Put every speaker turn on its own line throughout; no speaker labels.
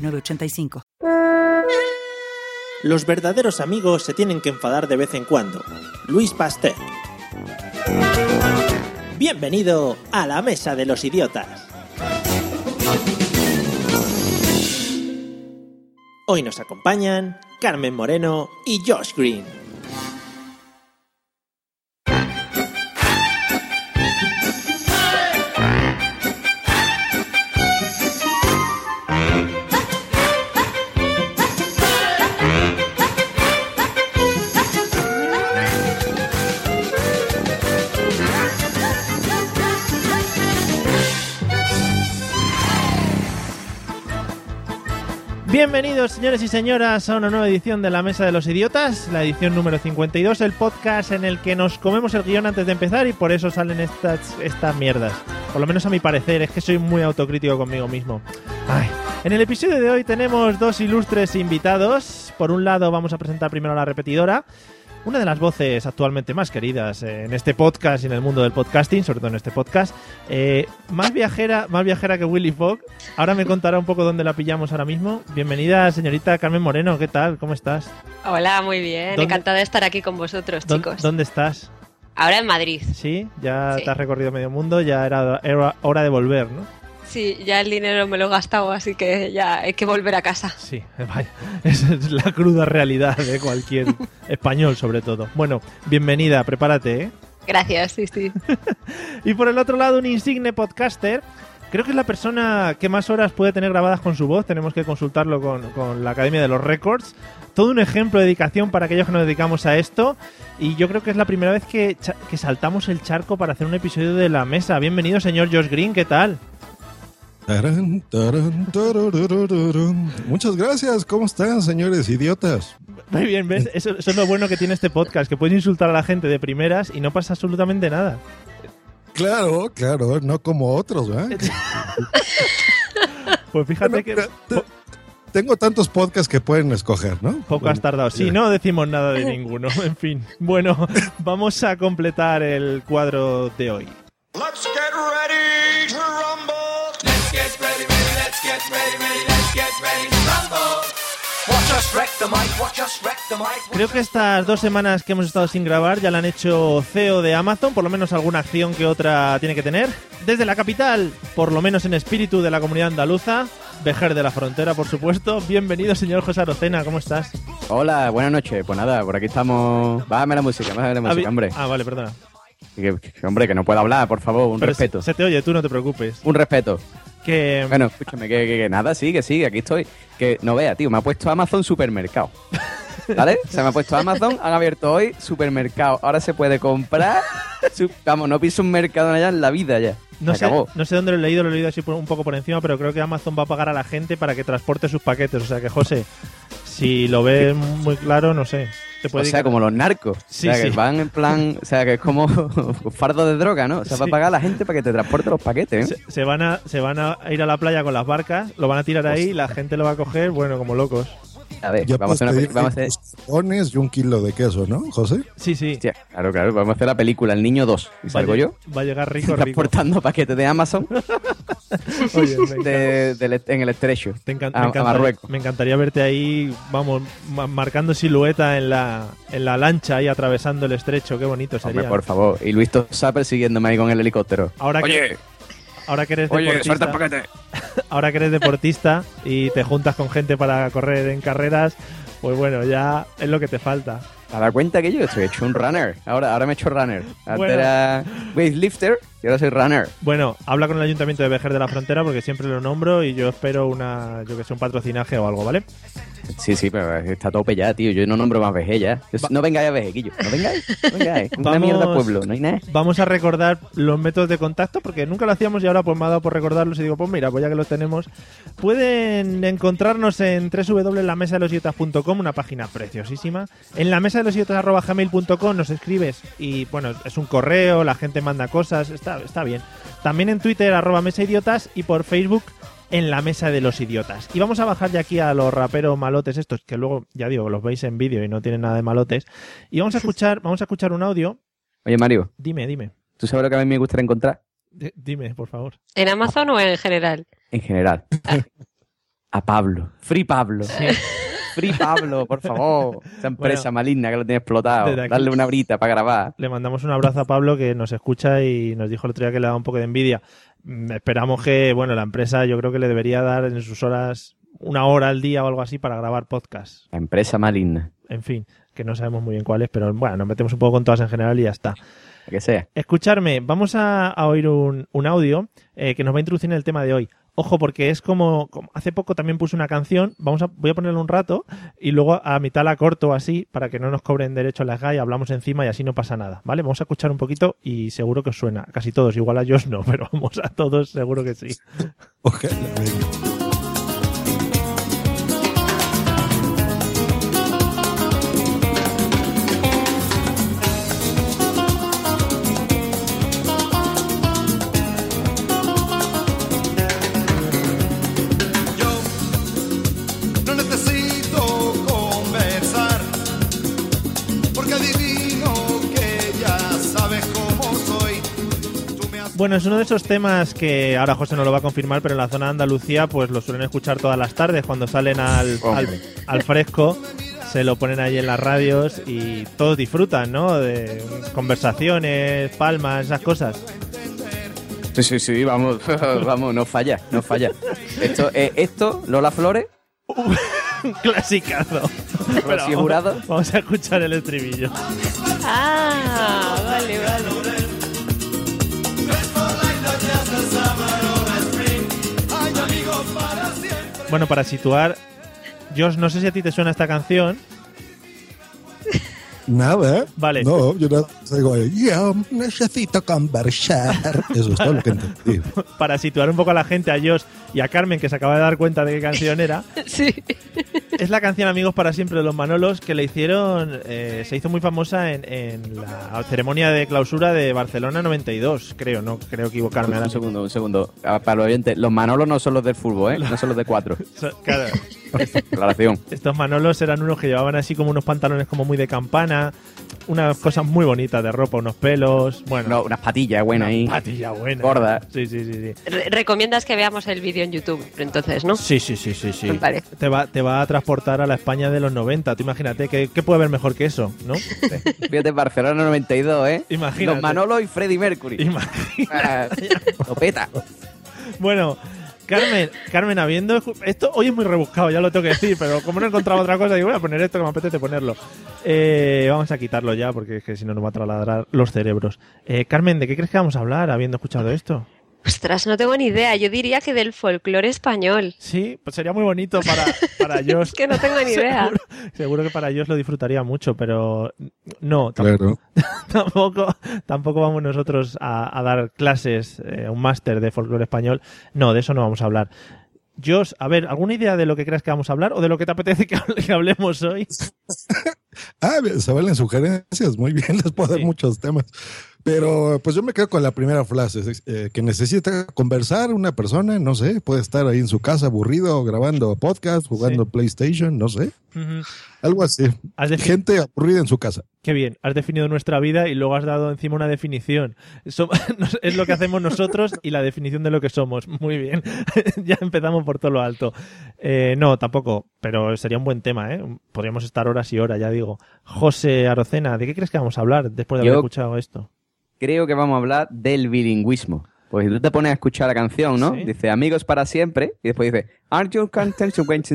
906985.
Los verdaderos amigos se tienen que enfadar de vez en cuando. Luis Pasteur. Bienvenido a la Mesa de los Idiotas. Hoy nos acompañan Carmen Moreno y Josh Green. Bienvenidos, señores y señoras, a una nueva edición de La Mesa de los Idiotas, la edición número 52, el podcast en el que nos comemos el guion antes de empezar y por eso salen estas, estas mierdas. Por lo menos a mi parecer, es que soy muy autocrítico conmigo mismo. En el episodio de hoy tenemos dos ilustres invitados. Por un lado vamos a presentar primero a la repetidora, una de las voces actualmente más queridas en este podcast y en el mundo del podcasting, sobre todo en este podcast, eh, más viajera, más viajera que Willy Fogg. Ahora me contará un poco dónde la pillamos ahora mismo. Bienvenida, señorita Carmen Moreno, ¿qué tal? ¿Cómo estás?
Hola, muy bien.
¿Dónde-
Encantada de estar aquí con vosotros,
¿Dó-
chicos.
¿Dónde estás?
Ahora en Madrid.
Sí, ya
Sí.
te has recorrido medio mundo, ya era, era hora de volver, ¿no?
Sí, ya el dinero me lo he gastado, así que ya hay que volver a casa.
Sí, vaya, esa es la cruda realidad de cualquier español, sobre todo. Bueno, bienvenida, prepárate, ¿eh?
Gracias, sí, sí.
Y por el otro lado, un insigne podcaster. Creo que es la persona que más horas puede tener grabadas con su voz. Tenemos que consultarlo con, con la Academia de los Records. Todo un ejemplo de dedicación para aquellos que nos dedicamos a esto. Y yo creo que es la primera vez que, que saltamos el charco para hacer un episodio de la mesa. Bienvenido, señor Josh Green, ¿qué tal?
Tarán, tarán, tarararararán. Muchas gracias, ¿cómo están, señores idiotas?
Muy bien, ¿ves? Eso, eso es lo bueno que tiene este podcast, que puedes insultar a la gente de primeras y no pasa absolutamente nada.
Claro, claro, no como otros, ¿verdad?
Pues fíjate
Bueno,
que
te- te- Tengo tantos podcasts que pueden escoger, ¿no?
poco has tardado. Sí, no decimos nada de ninguno. En fin. Bueno, vamos a completar el cuadro de hoy.
Let's get ready to
Creo que estas dos semanas que hemos estado sin grabar ya la han hecho CEO de Amazon, por lo menos alguna acción que otra tiene que tener. Desde la capital, por lo menos en espíritu de la comunidad andaluza, Vejer de la Frontera, por supuesto. Bienvenido, señor José Arocena, ¿cómo estás?
Hola, buenas noches. Pues nada, por aquí estamos. Bájame la música, bájame la música, hombre.
Ah, vale, perdona.
Que, que- hombre, que no puedo hablar, por favor, un
Pero
respeto.
Se, se te oye, tú no te preocupes.
Un respeto.
Que
Bueno, escúchame, que, que- que nada, sí, que sí, aquí estoy. Que no vea, tío, me ha puesto Amazon Supermercado. ¿Vale? Se me ha puesto Amazon, han abierto hoy supermercado. Ahora se puede comprar. vamos, no piso un mercado allá en la vida ya.
no sé,
acabó.
no sé dónde lo he leído, lo he leído así por- un poco por encima, pero creo que Amazon va a pagar a la gente para que transporte sus paquetes. O sea que, José, si lo ves muy claro, no sé. Te
O sea, como los narcos.
Sí,
o sea, que
sí.
van en plan. O sea, que es como fardo de droga, ¿no? O sea, va a pagar a la gente para que te transporte los paquetes, ¿eh?
se, se van a, se van a ir a la playa con las barcas, lo van a tirar ahí, la gente lo va a coger, bueno, como locos.
A ver,
Ya
vamos a hacer una. Vamos a hacer,
y un kilo de queso, ¿no, José?
Sí, sí.
Hostia, claro, claro, vamos a hacer la película El Niño 2. ¿Y salgo yo?
Va a llegar rico, rico.
Transportando paquetes de Amazon
Oye,
de- del- en el estrecho.
Te encan-
a-
me,
a
encantaría,
Marruecos.
me encantaría verte ahí, vamos, ma- marcando silueta en la, en la lancha ahí atravesando el estrecho. Qué bonito
Hombre,
sería.
por favor. Y Luis Tosa persiguiéndome ahí con el helicóptero.
Ahora que,
Oye,
ahora que eres
oye, suelta el
deportista,
paquete.
ahora que eres deportista y te juntas con gente para correr en carreras, pues bueno, ya es lo que te falta.
¿Te das cuenta que yo estoy hecho un runner? Ahora, ahora me he hecho runner. Antes
Bueno.
era weightlifter y ahora soy runner.
Bueno, habla con el Ayuntamiento de Vejer de la Frontera porque siempre lo nombro y yo espero una, yo que sé, un patrocinaje o algo, ¿vale?
Sí, sí, pero está tope ya, tío. Yo no nombro más vejez ya. Yo- No vengáis a vejequillo. No vengáis. No vengáis. Una
Vamos-
mierda pueblo. No hay nada.
Vamos a recordar los métodos de contacto porque nunca lo hacíamos y ahora pues me ha dado por recordarlos y digo, pues mira, pues ya que los tenemos, pueden encontrarnos en www.lamesadelosidiotas.com, una página preciosísima. En la mesa de los nos escribes y bueno, es un correo, la gente manda cosas, está, está bien. También en Twitter arroba mesa idiotas y por Facebook en la mesa de los idiotas. Y vamos a bajar ya aquí a los raperos malotes estos, que luego, ya digo, los veis en vídeo y no tienen nada de malotes. Y vamos a escuchar, vamos a escuchar un audio.
Oye, Mario,
Dime, dime.
¿tú sabes lo que a mí me gustaría encontrar?
D- dime, por favor.
¿En Amazon o en general?
En general. A Pablo. Free Pablo. Free Pablo, por favor. Esa empresa
Bueno,
maligna que lo tiene explotado. Darle una brita para grabar.
Le mandamos un abrazo a Pablo que nos escucha y nos dijo el otro día que le da un poco de envidia. Mm, Esperamos que, bueno, la empresa yo creo que le debería dar en sus horas una hora al día o algo así para grabar podcast.
La empresa maligna.
En fin, que no sabemos muy bien cuál es, pero bueno, nos metemos un poco con todas en general y ya está.
Que sea.
Escucharme, vamos a, a oír un, un audio eh, que nos va a introducir en el tema de hoy. Ojo, porque es como, hace poco también puse una canción, vamos a, voy a ponerlo un rato y luego a mitad la corto así para que no nos cobren derechos las GAI, hablamos encima y así no pasa nada, ¿vale? Vamos a escuchar un poquito y seguro que os suena, casi todos, igual a Josh no, pero vamos a todos seguro que sí.
Ojalá,
Bueno, es uno de esos temas que ahora José no lo va a confirmar, pero en la zona de Andalucía pues lo suelen escuchar todas las tardes cuando salen al, al,
Hombre.
al fresco. Se lo ponen ahí en las radios y todos disfrutan, ¿no? De conversaciones, palmas, esas cosas.
Sí, sí, sí, vamos, vamos, no falla, no falla. Esto, eh, esto Lola Flores,
Un clasicazo.
Jurado.
Vamos a escuchar el estribillo.
Ah, vale, vale.
Bueno, para situar, Josh, no sé si a ti te suena esta canción.
Nada.
Vale.
No, yo no digo, yo necesito conversar. Eso es todo lo que entendí.
Para situar un poco a la gente, a Josh y a Carmen, que se acaba de dar cuenta de qué canción era.
Sí.
Es la canción Amigos para siempre de los Manolos que le hicieron, eh, se hizo muy famosa en, en la ceremonia de clausura de Barcelona 92, creo, no creo equivocarme. ahora
Un segundo, un segundo. Ah, Para los oyentes, los Manolos no son los del fútbol, ¿eh? No son los de cuatro.
So- Claro,
Aclaración.
estos Manolos eran unos que llevaban así como unos pantalones como muy de campana, unas cosas muy bonitas de ropa, unos pelos, bueno,
No, unas patillas buenas ahí.
patilla buena.
Gorda.
Sí, sí, sí, sí.
Re- recomiendas que veamos el vídeo en YouTube, entonces, ¿no?
Sí, sí, sí, sí, sí.
Me parece.
Te va, te va a transportar a la España de los 90. Tú imagínate, ¿qué, qué puede haber mejor que eso? ¿No?
Fíjate, Barcelona 92, ¿eh?
Imagínate.
Los Manolos y Freddie Mercury.
Imagínate.
Ah, Lo peta.
Bueno, Carmen, Carmen, habiendo esto hoy es muy rebuscado, ya lo tengo que decir, pero como no he encontrado otra cosa, digo, voy a poner esto que me apetece ponerlo. Eh, vamos a quitarlo ya, porque es que si no nos va a trasladar los cerebros. Eh, Carmen, ¿de qué crees que vamos a hablar habiendo escuchado esto?
Ostras, no tengo ni idea. Yo diría que del folclore español.
Sí, pues sería muy bonito para, para Josh.
Es que no tengo ni idea.
Seguro, seguro que para Josh lo disfrutaría mucho, pero no, tam-
Claro.
tampoco, tampoco vamos nosotros a, a dar clases, eh, un máster de folclore español. No, de eso no vamos a hablar. Josh, a ver, ¿alguna idea de lo que creas que vamos a hablar o de lo que te apetece que, hable- que hablemos hoy?
Ah, se valen sugerencias, muy bien, les puedo dar
Sí.
muchos temas. Pero pues yo me quedo con la primera frase, eh, que necesita conversar una persona, no sé, puede estar ahí en su casa aburrido, grabando podcast, jugando PlayStation, no sé, algo así. Gente aburrida en su casa.
Qué bien, has definido nuestra vida y luego has dado encima una definición. Som- es lo que hacemos nosotros y la definición de lo que somos. Muy bien, ya empezamos por todo lo alto. Eh, no, tampoco, pero sería un buen tema, ¿eh? Podríamos estar horas y horas, ya digo. José Arocena, ¿de qué crees que vamos a hablar después de haber
Yo-
escuchado esto?
Creo que vamos a hablar del bilingüismo. Pues si tú te pones a escuchar la canción, ¿no?
Sí.
Dice amigos para siempre y después dice Aren't you content to wait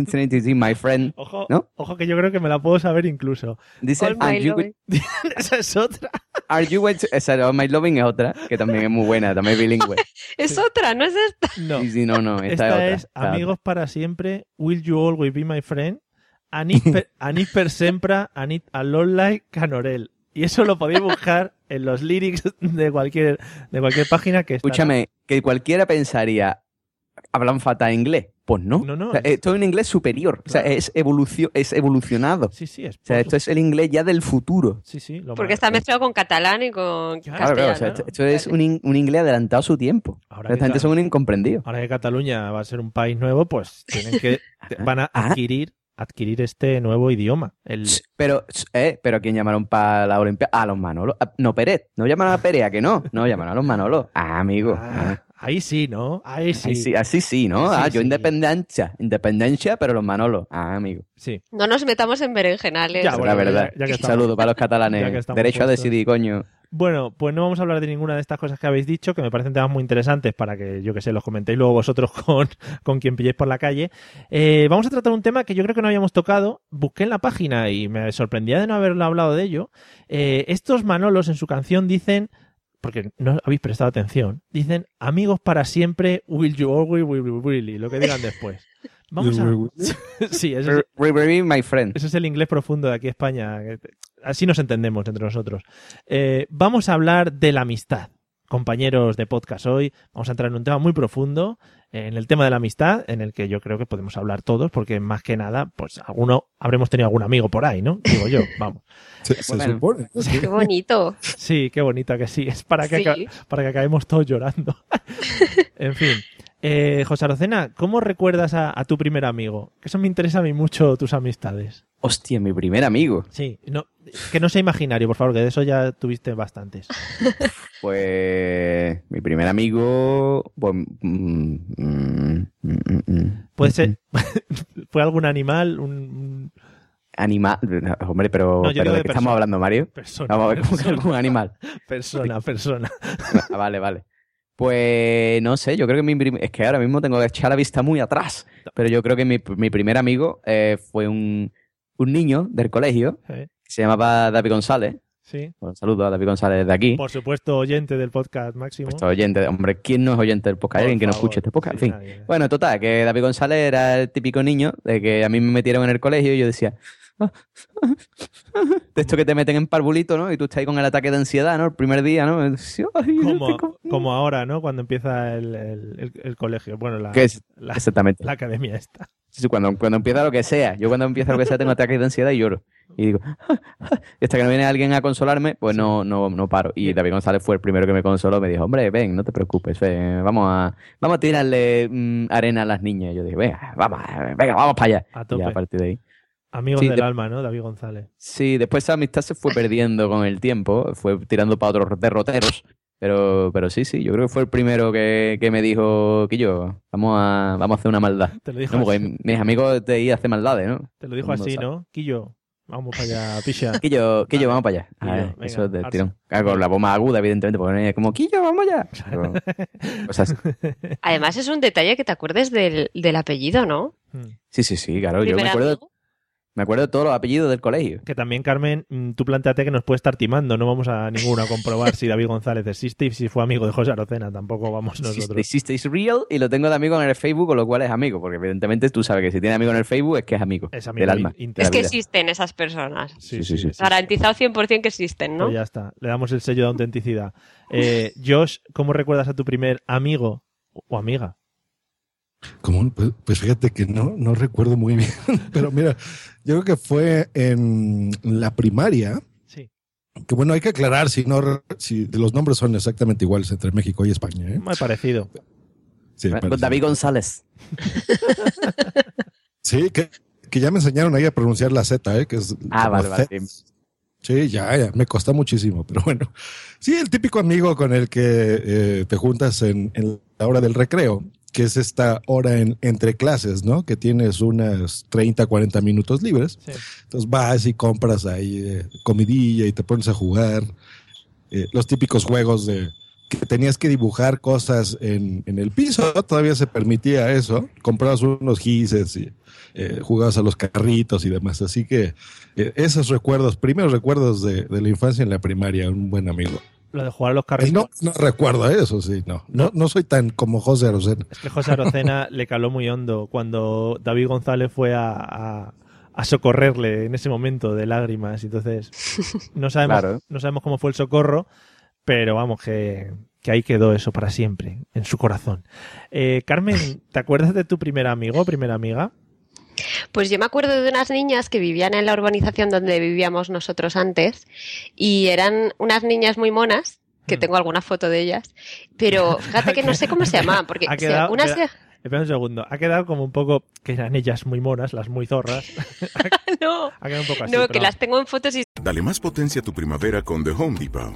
my friend?
Ojo,
¿No?
ojo que yo creo que me la puedo saber incluso.
Dice
All my
"Are you
loving".
with-
Esa es otra.
Are you wait to-" Esa All My Loving es otra, que también es muy buena, también es bilingüe.
Es otra, no es esta.
No.
Sí, sí, no, no, esta,
Esta
es otra.
es
esta es
Amigos para siempre, Will You Always Be My Friend. Anit per, anit per sempre, anit alonlai canorel. Y eso lo podéis buscar en los lyrics de cualquier, de cualquier página que estará.
Escúchame, que cualquiera pensaría, hablan fatal inglés. Pues no.
No, no.
O sea, esto es un inglés superior. O sea, es, evolucio, es evolucionado.
Sí, sí, es
O sea, esto es el inglés ya del futuro.
Sí, sí. lo
Porque
más-
está mezclado con catalán y con
Claro,
Claro, claro. O
castellano.
sea, esto, esto es un, in- un inglés adelantado a su tiempo.
Ahora que
Esta gente
ca-
son un incomprendido.
Ahora que Cataluña va a ser un país nuevo, pues tienen que van a
Ah.
adquirir adquirir este nuevo idioma. El,
Pero, eh, pero ¿a quién llamaron para la Olimpiada? A los Manolos. Ah, No, Pérez. No llamaron a Pérez, ¿a que no? No, llamaron a los Manolos. Ah, amigo.
Ah, ahí sí, ¿no? Ahí sí.
Así sí, así sí, ¿no?
Sí,
ah, yo
sí.
independencia. Independencia, pero los Manolos. Ah, amigo.
Sí.
No nos metamos en berenjenales.
Ya, bueno,
la verdad.
ya- ya que
Un
estamos-
saludo para los
ya que
catalanes. Derecho a decidir, coño.
Bueno, pues no vamos a hablar de ninguna de estas cosas que habéis dicho, que me parecen temas muy interesantes para que, yo que sé, los comentéis luego vosotros con, con quien pilléis por la calle. Eh, vamos a tratar un tema que yo creo que no habíamos tocado. Busqué en la página y me sorprendía de no haberlo hablado de ello. Eh, estos Manolos en su canción dicen, porque no habéis prestado atención, dicen amigos para siempre, will you always, will you really, lo que digan después. Vamos a... Sí, eso es,
my friend.
Ese es el inglés profundo de aquí España. Así nos entendemos entre nosotros. Eh, vamos a hablar de la amistad. Compañeros de podcast hoy, vamos a entrar en un tema muy profundo, en el tema de la amistad, en el que yo creo que podemos hablar todos, porque más que nada, pues alguno habremos tenido algún amigo por ahí, ¿no? Digo yo, vamos.
Se, se
Bueno.
supone.
Qué bonito.
Sí, qué bonita que sí, es para que,
Sí.
para que acabemos todos llorando. en fin. Eh, José Arocena, ¿cómo recuerdas a, a tu primer amigo? Que eso me interesa a mí mucho tus amistades.
Hostia, mi primer amigo.
Sí, no, que no sea imaginario, por favor, que de eso ya tuviste bastantes.
Pues mi primer amigo. Pues, mm, mm, mm.
Puede ser, fue algún animal, un, un
Animal. Hombre, pero,
No, yo
pero
digo
¿de
de
qué
persona.
estamos hablando, Mario?
persona,
Vamos a ver
persona,
algún animal.
persona, persona.
Ah, vale, vale. Pues no sé, yo creo que mi es que ahora mismo tengo que echar la vista muy atrás, pero yo creo que mi, mi primer amigo eh, fue un, un niño del colegio que se llamaba David González.
Sí,
Un saludo a David González de aquí.
por supuesto, oyente del podcast máximo.
Oyente, hombre, ¿quién no es oyente del podcast? ¿Hay
Por
alguien que no escuche este podcast?
Sí,
en fin.
nadie.
Bueno, total, que David González era el típico niño de que a mí me metieron en el colegio y yo decía, "Ah, de esto que te meten en parvulito, ¿no? Y tú estás ahí con el ataque de ansiedad, ¿no? El primer día, ¿no? Y decía, "Ay,
como,
tengo-".
como ahora, ¿no? Cuando empieza el, el- colegio, bueno, la,
¿Qué es?
la,
Exactamente.
la academia esta.
Sí, cuando, cuando empieza lo que sea. Yo cuando empieza lo que sea tengo ataques de ansiedad y lloro. Y digo, y hasta que no viene alguien a consolarme, pues no, no, no paro. Y David González fue el primero que me consoló. Me dijo, hombre, ven, no te preocupes, ven, vamos a, vamos a tirarle mm, arena a las niñas. Y yo dije, venga, vamos, venga, vamos para allá.
A
Y
tope.
a partir de ahí.
Amigos
Sí,
del
de-
alma, ¿no? David González.
Sí, después esa amistad se fue perdiendo con el tiempo, fue tirando para otros derroteros. Pero, pero sí, sí, yo creo que fue el primero que, que me dijo, Quillo, vamos a, vamos a hacer una maldad.
Te lo dijo
No,
así,
mis amigos de ahí hacen maldades, ¿no?
te lo dijo así
sabe.
¿no? Quillo, vamos para allá, picha.
Quillo, Quillo, vamos para allá. A
Quillo,
ver,
venga,
eso es de tirón. Claro, con la más aguda, evidentemente, porque no es como, Quillo, vamos allá. Pero, cosas-
Además es un detalle que te acuerdes del, del apellido, ¿no?
Hmm.
sí, sí, sí, claro. Yo me acuerdo,
amigo.
Me acuerdo de todos los apellidos del colegio.
Que también, Carmen, mm, tú planteate que nos puede estar timando. No vamos a ninguno a comprobar si David González existe y si fue amigo de José Arocena. Tampoco vamos
Existe,
nosotros.
existe, es real y lo tengo de amigo en el Facebook, con lo cual es amigo, porque evidentemente tú sabes que si tiene amigo en el Facebook es que es amigo.
Es amigo
del alma.
Es que existen esas personas.
Sí,
Sí,
sí,
sí, sí.
sí.
Garantizado 100% que existen, ¿no?
Pues ya está. Le damos el sello de autenticidad. Eh, Josh, ¿cómo recuerdas a tu primer amigo o amiga?
¿Cómo? Pues, pues fíjate que no, no recuerdo muy bien. Pero mira, yo creo que fue en la primaria.
Sí.
Que bueno, hay que aclarar si no si los nombres son exactamente iguales entre México y España. ¿eh?
Muy parecido.
Sí.
David González.
Sí, que, que ya me enseñaron ahí a pronunciar la Z, ¿eh? que es
Ah, vale, vale.
Sí, ya, ya, me costó muchísimo, pero bueno. Sí, el típico amigo con el que eh, te juntas en, en la hora del recreo, que es esta hora en, entre clases, ¿no? Que tienes unas 30, 40 minutos libres.
Sí.
Entonces vas y compras ahí eh, comidilla y te pones a jugar. Eh, los típicos juegos de que tenías que dibujar cosas en, en el piso, todavía se permitía eso. Comprabas unos gises y eh, jugabas a los carritos y demás. Así que esos recuerdos, primeros recuerdos de, de la infancia en la primaria, un buen amigo.
Lo de jugar a los
Eh,
carritos.
no, no recuerdo eso, sí, no. No, no soy tan como José Arocena.
Es que José Arocena le caló muy hondo cuando David González fue a, a- a socorrerle en ese momento de lágrimas. Entonces, no sabemos,
Claro.
no sabemos cómo fue el socorro, pero vamos, que, que ahí quedó eso para siempre, en su corazón. Eh, Carmen, ¿te acuerdas de tu primer amigo o primera amiga?
Pues yo me acuerdo de unas niñas que vivían en la urbanización donde vivíamos nosotros antes y eran unas niñas muy monas, que
Mm.
tengo alguna foto de ellas, pero fíjate que no sé cómo se llamaban, porque
Ha
si
quedado- Espera un segundo, ha quedado como un poco que eran ellas muy monas, las muy zorras.
no,
Ha quedado un poco así.
no,
pero
que las tengo en fotos y
Dale más potencia a tu primavera con The Home Depot.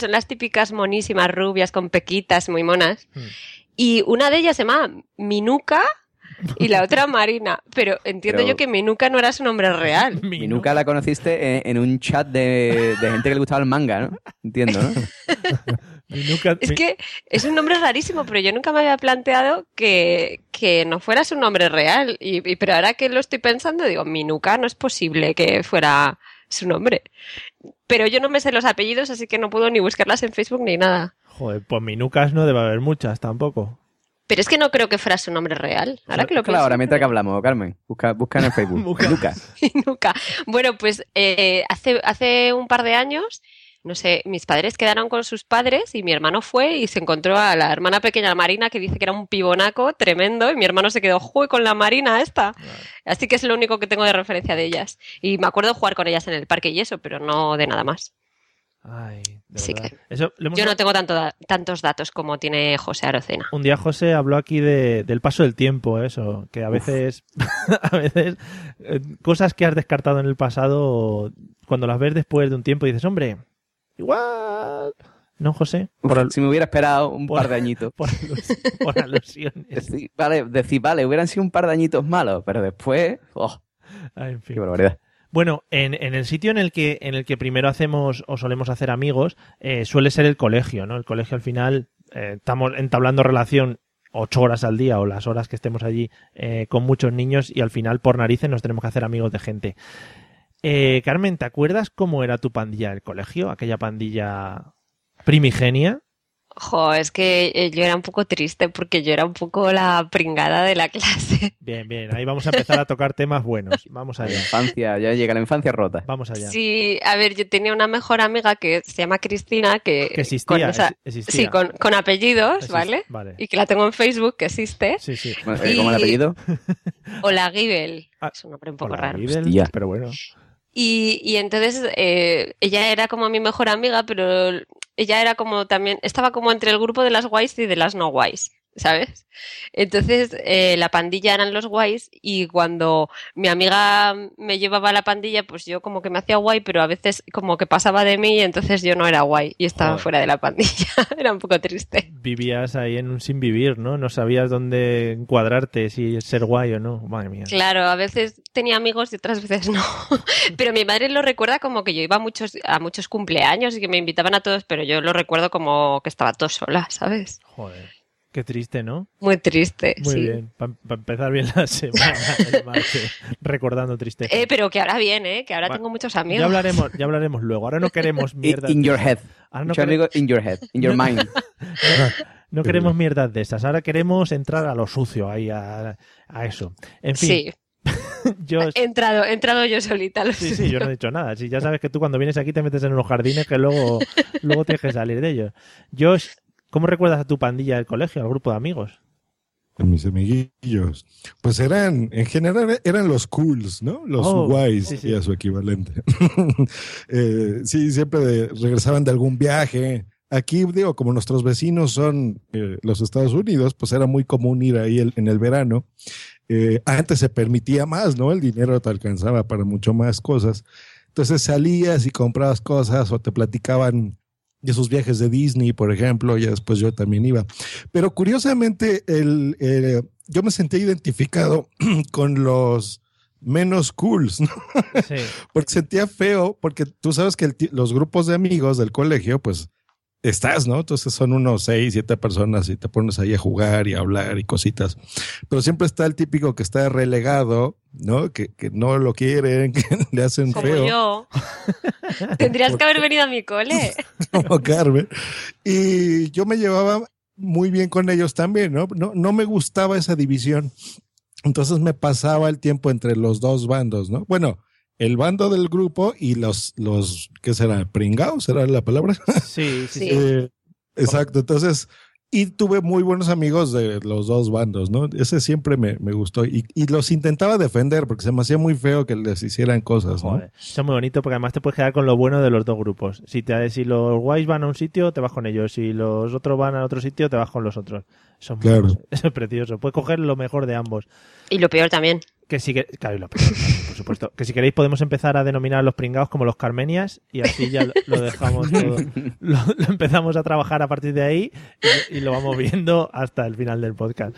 Son las típicas monísimas rubias con pequitas muy monas.
Mm.
Y una de ellas se llama Minuca y la otra Marina, pero entiendo
Pero-
yo que Minuca no era su nombre real.
Mi
Y nunca la conociste en, en un chat de, de gente que le gustaba el manga, ¿no? Entiendo, ¿no?
mi nuca-
Es
mi-
que es un nombre rarísimo, pero yo nunca me había planteado que, que no fuera su nombre real. Y, y- pero ahora que lo estoy pensando, digo, Minuca no es posible que fuera su nombre. Pero yo no me sé los apellidos, así que no puedo ni buscarlas en Facebook ni nada.
Joder, pues minucas no debe haber muchas tampoco.
Pero es que no creo que fuera su nombre real. Ahora que lo pienso.
ahora, mientras que hablamos, Carmen. Busca, busca en el Facebook.
Nunca. Bueno, pues eh, hace, hace un par de años, no sé, mis padres quedaron con sus padres y mi hermano fue y se encontró a la hermana pequeña Marina que dice que era un pibonaco tremendo y mi hermano se quedó, ¡jue con la Marina esta! Así que es lo único que tengo de referencia de ellas. Y me acuerdo jugar con ellas en el parque y eso, pero no de nada más.
Ay, de
Sí que-
Eso,
Yo no tengo tanto da- tantos datos como tiene José Arocena.
Un día José habló aquí de, del paso del tiempo, eso, que a veces, a veces eh, cosas que has descartado en el pasado, cuando las ves después de un tiempo dices, hombre, igual, ¿no, José?
Uf,
Por, al-
Si me hubiera esperado un
por-
par de añitos.
por, alus- por alusiones.
Decir, vale, decir, vale, hubieran sido un par de añitos malos, pero después. ¡Oh!
Ay, en fin.
¡Qué barbaridad!
Bueno, en, en el sitio en el que en el que primero hacemos o solemos hacer amigos eh, suele ser el colegio, ¿no? El colegio al final eh, estamos entablando relación ocho horas al día o las horas que estemos allí eh, con muchos niños y al final por narices nos tenemos que hacer amigos de gente. Eh, Carmen, ¿te acuerdas cómo era tu pandilla del colegio? Aquella pandilla primigenia.
Jo, es que eh, yo era un poco triste porque yo era un poco la pringada de la clase.
Bien, bien, ahí vamos a empezar a tocar temas buenos. Vamos
La
allá.
infancia, ya llega la infancia rota.
Vamos allá.
Sí, a ver, yo tenía una mejor amiga que se llama Cristina, que,
Que existía,
con, o sea,
exi- existía.
sí, con, con apellidos, ¿vale?
Vale.
Y que la tengo en Facebook, que existe.
Sí, sí.
Bueno, eh, ¿Cómo el apellido?
O la Gibel,
Ah,
es un nombre un poco
Hola,
raro.
Hostia.
pero bueno.
Y, y entonces eh, ella era como mi mejor amiga, pero ella era como también, estaba como entre el grupo de las guays y de las no guays, ¿sabes? Entonces eh, la pandilla eran los guays y cuando mi amiga me llevaba a la pandilla, pues yo como que me hacía guay, pero a veces como que pasaba de mí y entonces yo no era guay y estaba
Joder.
fuera de la pandilla. era un poco triste.
Vivías ahí en un sin vivir, ¿no? No sabías dónde encuadrarte, si ser guay o no. Madre mía.
Claro, a veces tenía amigos y otras veces no. Pero mi madre lo recuerda como que yo iba a muchos, a muchos cumpleaños y que me invitaban a todos, pero yo lo recuerdo como que estaba todo sola, ¿sabes?
Joder. Qué triste, ¿no?
Muy triste,
Muy
sí.
bien. Para empezar bien la semana, el martes, recordando tristeza.
Eh, pero que ahora bien, ¿eh? Que ahora
Va-
tengo muchos amigos.
ya hablaremos, ya hablaremos luego. Ahora no queremos mierda.
In your head.
Ahora no,
amigos, in your head, in your mind.
no queremos mierdas de esas. Ahora queremos entrar a lo sucio, ahí a, a eso. En fin,
Sí,
yo
he entrado, he entrado yo solita. Lo
Sí, sí, yo no he dicho nada. Si ya sabes que tú cuando vienes aquí te metes en unos jardines que luego, luego tienes que salir de ellos. Josh, ¿cómo recuerdas a tu pandilla del colegio, al grupo de amigos?
Con mis amiguillos. Pues eran, en general, eran los cools, ¿no? Los
Oh,
guays
sí, sí.
y a su equivalente. Eh, sí, siempre de- regresaban de algún viaje. Aquí, digo, como nuestros vecinos son eh, los Estados Unidos, pues era muy común ir ahí el- en el verano. Eh, antes se permitía más, ¿no? El dinero te alcanzaba para mucho más cosas. Entonces salías y comprabas cosas o te platicaban de sus viajes de Disney, por ejemplo, y después yo también iba. Pero curiosamente, el, eh, yo me sentí identificado con los menos cools, ¿no?
Sí.
Porque sentía feo, porque tú sabes que el los grupos de amigos del colegio, pues estás, ¿no? Entonces son unos seis, siete personas y te pones ahí a jugar y a hablar y cositas. Pero siempre está el típico que está relegado, ¿no? Que, que no lo quieren, que le hacen
Como
feo.
yo. Tendrías que haber venido a mi cole.
como Carmen. Y yo me llevaba muy bien con ellos también, ¿no? No, no me gustaba esa división. Entonces me pasaba el tiempo entre los dos bandos, ¿no? Bueno, el bando del grupo y los, los, ¿qué será? ¿Pringados? ¿Será la palabra?
Sí, sí.
Eh, exacto. Entonces, y tuve muy buenos amigos de los dos bandos, ¿no? Ese siempre me, me gustó. Y, y los intentaba defender porque se me hacía muy feo que les hicieran cosas, ¿no?
Joder, eso es muy bonito porque además te puedes quedar con lo bueno de los dos grupos. Si, te, si los guays van a un sitio, te vas con ellos. Si los otros van a otro sitio, te vas con los otros. Eso es, muy-
Claro.
eso es precioso. Puedes coger lo mejor de ambos.
Y lo peor también.
Que si que, claro, y lo peor, por supuesto. Que si queréis podemos empezar a denominar a los pringados como los carmenias y así ya lo, lo dejamos todo. Lo, lo empezamos a trabajar a partir de ahí y, y lo vamos viendo hasta el final del podcast.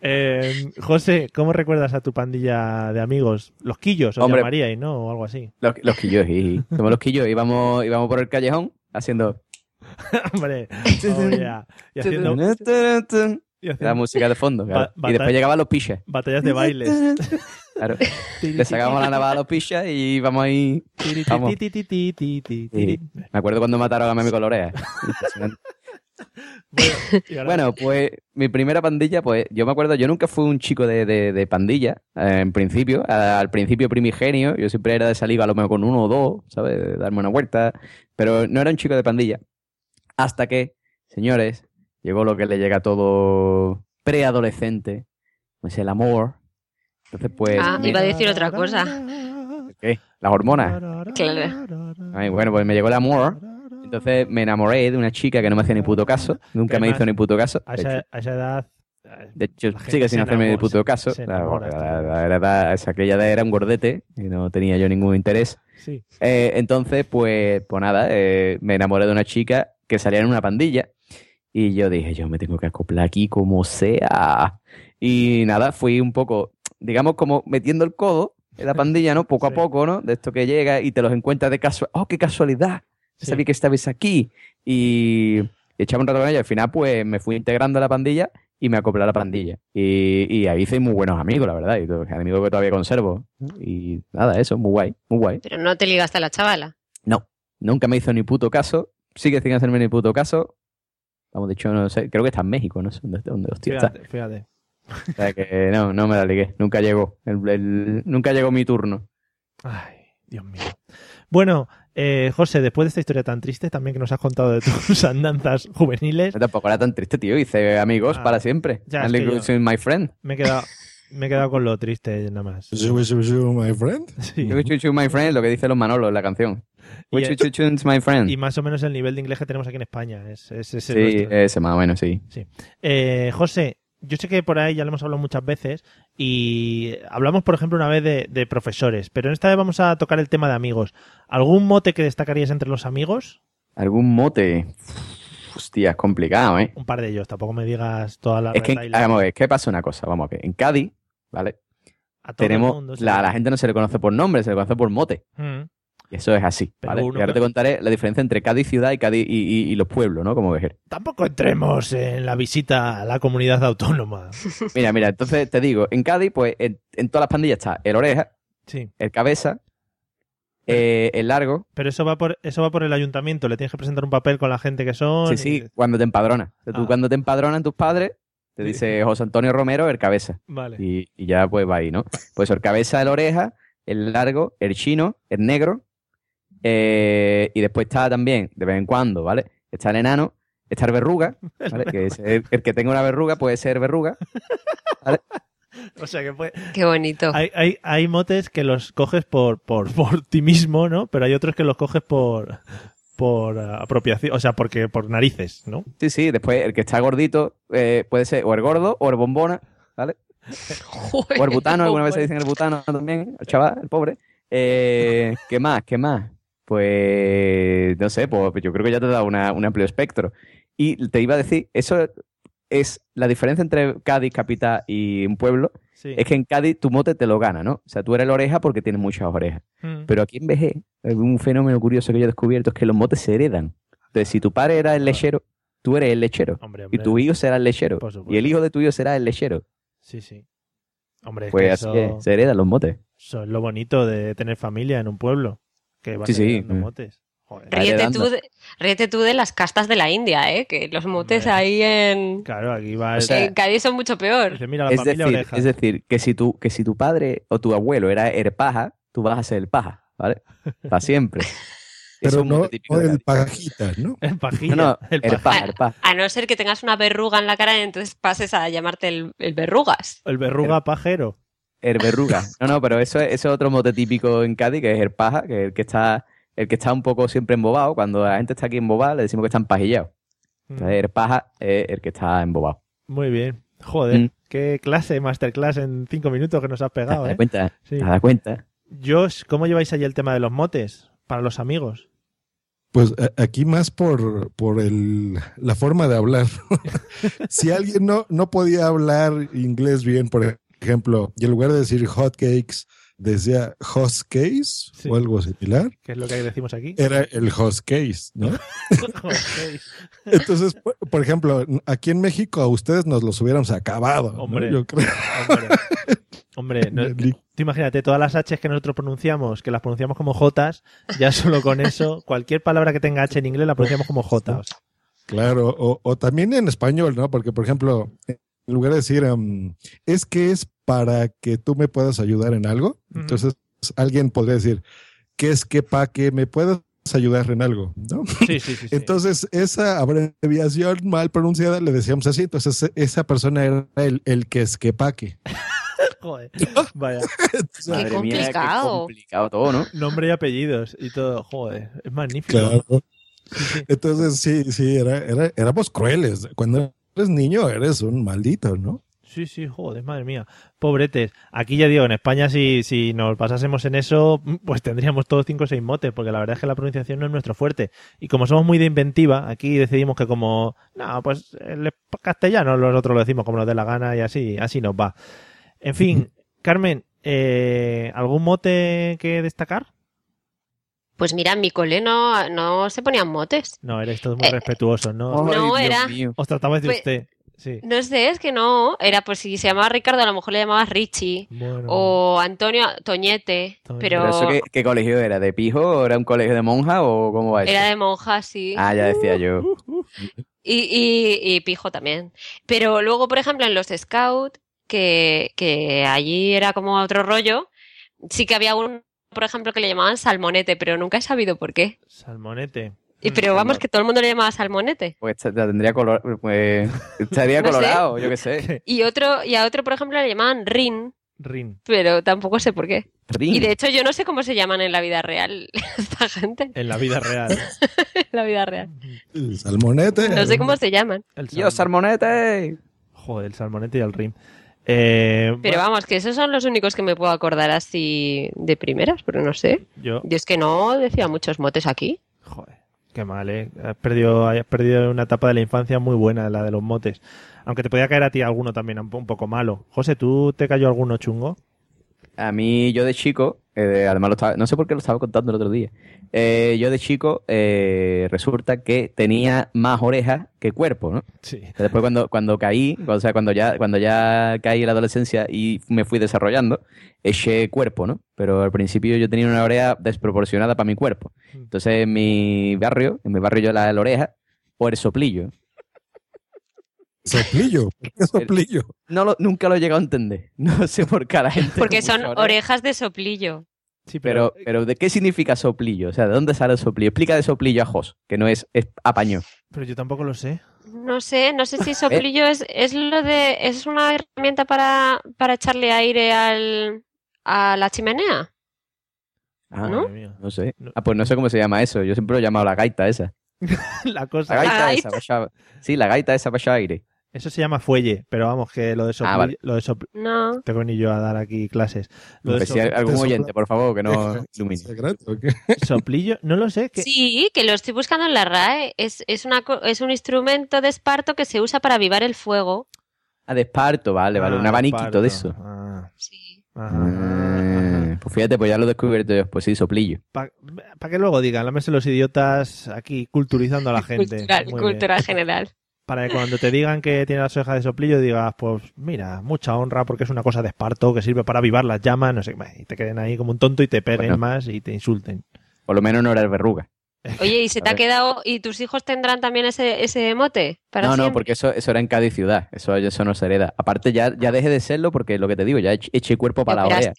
Eh, José, ¿cómo recuerdas a tu pandilla de amigos? Los quillos, os
Hombre.
llamaríais, ¿no? O algo así.
Los, los quillos, sí. Somos los quillos. Íbamos, íbamos por el callejón haciendo...
Hombre, oh, yeah. y haciendo, y
La música de fondo, claro. Y después llegaban los piches.
batallas de bailes.
Claro. Le sacábamos la navaja a los piches y ahí... Vamos.
tiri.
Me acuerdo cuando mataron a Mami Colorea.
Bueno,
pues mi primera pandilla, pues yo me acuerdo, yo nunca fui un chico de, de- de pandilla, eh, en principio, a- al principio primigenio, yo siempre era de salir a lo mejor con uno o dos, ¿sabes? De darme una vuelta, pero no era un chico de pandilla. Hasta que, señores, llegó lo que le llega a todo preadolescente, pues el amor. Entonces, pues,
Ah,
me-
iba a decir otra cosa.
¿qué? Las hormonas.
Claro.
Ay, bueno, pues me llegó el amor. Entonces me enamoré de una chica que no me hacía ni puto caso, nunca me hizo ni puto caso.
A esa, a esa edad. eh,
De hecho, sigue sin hacerme ni puto caso.
se
La-
enamora,
la- la es aquella edad era un gordete y no tenía yo ningún interés.
Sí.
Eh, entonces, pues, pues nada, eh, me enamoré de una chica que salía en una pandilla y yo dije, yo me tengo que acoplar aquí como sea. Y nada, fui un poco, digamos, como metiendo el codo en la pandilla, ¿no? Poco
Sí.
a poco, ¿no? De esto que llega y te los encuentras de casualidad. ¡Oh, qué casualidad!
Sí.
Sabía que estabais aquí. Y, echaba un rato con ella. Al final, pues, me fui integrando a la pandilla y me acoplé a la pandilla. Y, y ahí hice muy buenos amigos, la verdad. Y amigos que todavía conservo. Y nada, eso, muy guay, muy guay.
Pero no te ligaste a la chavala.
No, nunca me hizo ni puto caso. Sigue sin hacerme ni puto caso. Vamos, de hecho, no sé, creo que está en México, no sé dónde, dónde hostia está.
Fíjate, fíjate.
O sea que no, no me la ligué. Nunca llegó. El- el- nunca llegó mi turno.
Ay, Dios mío. Bueno, eh, José, después de esta historia tan triste también que nos has contado de tus andanzas juveniles,
No, tampoco era tan triste, tío. Hice amigos
Ah,
para siempre.
ya, es que yo-
my friend.
me he quedado, me he quedado con lo triste nada más.
My friend.
Sí.
My friend, lo que dicen los Manolos en la canción. Chuchu, chuchu, my friend.
Y más o menos el nivel de inglés que tenemos aquí en España. Es, es, es el
Sí,
nuestro.
ese más o menos, sí.
Eh, José, yo sé que por ahí ya lo hemos hablado muchas veces y hablamos, por ejemplo, una vez de, de profesores, pero en esta vez vamos a tocar el tema de amigos. ¿Algún mote que destacarías entre los amigos?
¿Algún mote? Hostia, es complicado, ¿eh?
Un par de ellos, tampoco me digas toda la
Es que,
retahíla.
vamos a ver, ¿qué pasa una cosa? Vamos a ver. En Cádiz, ¿vale?
A todo el
Tenemos,
mundo, sí.
la, la gente no se le conoce por nombre, se le conoce por mote.
Mm.
Eso es así, ¿vale? y ahora te contaré la diferencia entre Cádiz ciudad y Cádiz y, y- y los pueblos, ¿no? Como vejer.
Tampoco entremos en la visita a la comunidad autónoma.
Mira, mira, entonces te digo, en Cádiz, pues en, en todas las pandillas está el oreja,
Sí,
el cabeza, eh, el largo.
pero eso va por eso va por el ayuntamiento. Le tienes que presentar un papel con la gente que son.
Sí,
y-
sí, cuando te empadronas. O sea, Tú
Ah.
cuando te empadronan tus padres, te
Sí.
dice José Antonio Romero, el cabeza.
Vale.
Y, y ya pues va ahí, ¿no? Pues el cabeza, el oreja, el largo, el chino, el negro. Eh, y después está también, de vez en cuando, ¿vale? Está el enano, está el verruga, ¿vale? Que es el, el que tenga una verruga puede ser verruga.
O sea que puede-
Qué bonito.
hay, hay, hay motes que los coges por, por, por ti mismo, ¿no? Pero hay otros que los coges por por eh, apropiación, o sea, porque por narices, ¿no?
Sí, sí, después el que está gordito eh, puede ser o el gordo o el bombona, ¿vale? O el butano, alguna vez se dicen el butano también, el chaval, el pobre. Eh, ¿Qué más? ¿Qué más? Pues no sé, pues yo creo que ya te he dado una- un amplio espectro. Y te iba a decir, eso es la diferencia entre Cádiz, capital y un pueblo,
Sí.
es que en Cádiz tu mote te lo gana, ¿no? O sea, tú eres la oreja porque tienes muchas orejas.
Mm.
Pero aquí en hay un fenómeno curioso que yo he descubierto es que los motes se heredan. Entonces, si tu padre era el lechero, tú eres el lechero.
Hombre,
Y tu hijo será el lechero. Y el hijo de tu hijo será el lechero.
Sí, sí. Hombre, es
Pues
que
así
eso,
se heredan los motes.
eso es lo bonito de tener familia en un pueblo. Que vas
Sí, sí. Mm.
motes.
Ríete tú, de, ríete tú de las castas de la India, ¿eh? Que los motes
Hombre.
ahí en,
Claro, aquí va
O sea,
en Cádiz son mucho peor.
dice, mira, la
Es decir,
oreja.
es decir, que si, tu, que si tu padre o tu abuelo era el paja, tú vas a ser el paja, ¿vale? Para siempre. Eso
Pero
es un
no, el pajita, ¿no?
El pajilla.
No, no,
el
el
paja-
paja, el paja.
A no ser que tengas una verruga en la cara y entonces pases a llamarte el, el verrugas.
el verruga pajero.
El verruga. No, no, pero eso, es- eso es otro mote típico en Cádiz, que es el paja, que es el que está, el que está un poco siempre embobado. Cuando la gente está aquí embobada, le decimos que está empajillado.
Mm.
Entonces, el paja es el que está embobado.
Muy bien. Joder,
Mm.
qué clase, masterclass en cinco minutos que nos has
¿Te
pegado,
das
¿eh?
cuenta?
Sí.
¿Te das cuenta?
Josh, ¿cómo lleváis allí el tema de los motes? Para los amigos.
Pues a- aquí más por, por el, la forma de hablar. si alguien no, no podía hablar inglés bien, por ejemplo, y en lugar de decir hotcakes, decía host case
Sí.
o algo similar,
¿Qué es lo que decimos aquí?
Era el host case, ¿no? Entonces, por, ejemplo, aquí en México a ustedes nos los hubiéramos acabado. ¿no?
Hombre.
Yo creo.
Hombre, Hombre, no- tú imagínate, todas las H que nosotros pronunciamos, que las pronunciamos como J, ya solo con eso, cualquier palabra que tenga H en inglés la pronunciamos como J. o sea.
Claro, o, o también en español, ¿no? Porque, por ejemplo, en lugar de decir, em, es que es para que tú me puedas ayudar en algo, entonces alguien podría decir, que es que para que me puedas ayudar en algo, ¿no?
Sí, sí, sí. sí.
Entonces, esa abreviación mal pronunciada le decíamos así, entonces esa persona era el, el que es que pa' que.
Joder, vaya,
Entonces,
Qué
Madre mía, qué
complicado.
complicado todo, ¿no?
nombre y apellidos y todo. Joder, es magnífico.
claro.
Sí, sí.
Entonces, sí, sí, era, era, éramos crueles. Cuando eres niño, eres un maldito, ¿no?
Sí, sí, joder, madre mía. Pobretes. Aquí ya digo, en España si, si nos pasásemos en eso, pues tendríamos todos cinco o seis motes, porque la verdad es que la pronunciación no es nuestro fuerte. Y como somos muy de inventiva, aquí decidimos que como, no, pues el castellano nosotros lo decimos como nos dé la gana y así, así nos va. En fin, Carmen, eh, ¿algún mote que destacar?
Pues mira, en mi cole no, no se ponían motes.
No, eres todos muy
Eh,
respetuosos, ¿no?
No,
Dios
era-
mío.
Os tratabais de
pues-
usted. Sí.
No sé, es que no. Era pues si se llamaba Ricardo, a lo mejor le llamabas Richie.
Bueno.
O Antonio Toñete.
Toñete.
Pero,
¿Pero eso qué, qué colegio era? ¿De pijo? ¿O era un colegio de monja? ¿O cómo va eso?
era de monja, sí.
Ah, ya decía yo.
Y, y, y pijo también. Pero luego, por ejemplo, en los Scout, que, que allí era como otro rollo, sí que había un, por ejemplo, que le llamaban salmonete, pero nunca he sabido por qué.
Salmonete.
Y,
Mm.
pero vamos, que todo el mundo le llamaba salmonete.
Pues te- te tendría color, pues, estaría
No sé.
colorado, yo qué sé.
Y otro, y a otro, por ejemplo, le llamaban Rin,
Rin.
pero tampoco sé por qué.
Rin.
Y de hecho, yo no sé cómo se llaman en la vida real esta gente.
En la vida real.
En la vida real.
El salmonete.
No sé cómo se llaman.
El
Yo,
salmón-
salmonete.
Joder, el salmonete y el rim. Eh,
Pero
bueno,
vamos, que esos son los únicos que me puedo acordar así de primeras, pero no sé.
yo,
Yo es que no decía muchos motes aquí.
joder, qué mal, eh. Has perdido, has perdido una etapa de la infancia muy buena, la de los motes. Aunque te podía caer a ti alguno también un poco malo. José, ¿tú te cayó alguno chungo?
A mí, yo de chico, eh, además lo estaba, no sé por qué lo estaba contando el otro día. Eh, yo de chico, eh, resulta que tenía más orejas que cuerpo, ¿no?
Sí.
Después cuando, cuando caí, o sea, cuando ya, cuando ya caí en la adolescencia y me fui desarrollando, eché cuerpo, ¿no? Pero al principio yo tenía una oreja desproporcionada para mi cuerpo. Entonces en mi barrio, en mi barrio yo la, la oreja, o el soplillo.
Soplillo. ¿Por qué soplillo?
No lo, nunca lo he llegado a entender. No sé por qué a la gente.
Porque son orejas de soplillo.
Sí, pero,
Pero, pero ¿de qué significa soplillo? O sea, ¿de dónde sale el soplillo? Explica de soplillo a Jos, que no es, es apaño.
pero yo tampoco lo sé.
No sé, no sé si soplillo es, es lo de. es una herramienta para, para echarle aire al, a la chimenea.
Ah,
¿No?
No sé. Ah, pues no sé cómo se llama eso. Yo siempre lo he llamado la gaita esa.
La cosa.
La gaita
gaita.
esa, echar- Sí, la gaita esa para echar aire.
Eso se llama fuelle, pero vamos, que lo de soplillo...
Ah, vale.
Lo de sopl-
No.
Tengo ni yo a dar aquí clases. Lo de
Pues si hay
sopl-
algún oyente, por favor, que no ilumine.
Soplillo, no lo sé.
Sí, que lo estoy buscando en la RAE. Es, es, una, es un instrumento de esparto que se usa para avivar el fuego.
Ah, de esparto, vale, vale.
Ah,
Un abaniquito
parto.
de eso.
Ah,
Sí.
ajá, ajá, ajá.
Ah, pues fíjate, pues ya lo he descubierto yo. Pues sí, soplillo.
Para que luego digan, de los idiotas aquí culturizando a la gente.
Cultural, cultura general.
Para que cuando te digan que tiene las orejas de soplillo digas, pues mira, mucha honra porque es una cosa de esparto que sirve para avivar las llamas, no sé, qué, y te queden ahí como un tonto y te peguen
Bueno.
más y te insulten.
Por lo menos no era el verruga.
Oye, ¿y se te ha quedado y tus hijos tendrán también ese, ese mote? Para
No, no, porque eso, eso era en Cádiz ciudad. Eso, eso no se hereda. Aparte, ya, ya dejé de serlo porque lo que te digo, ya eché, cuerpo para la orea.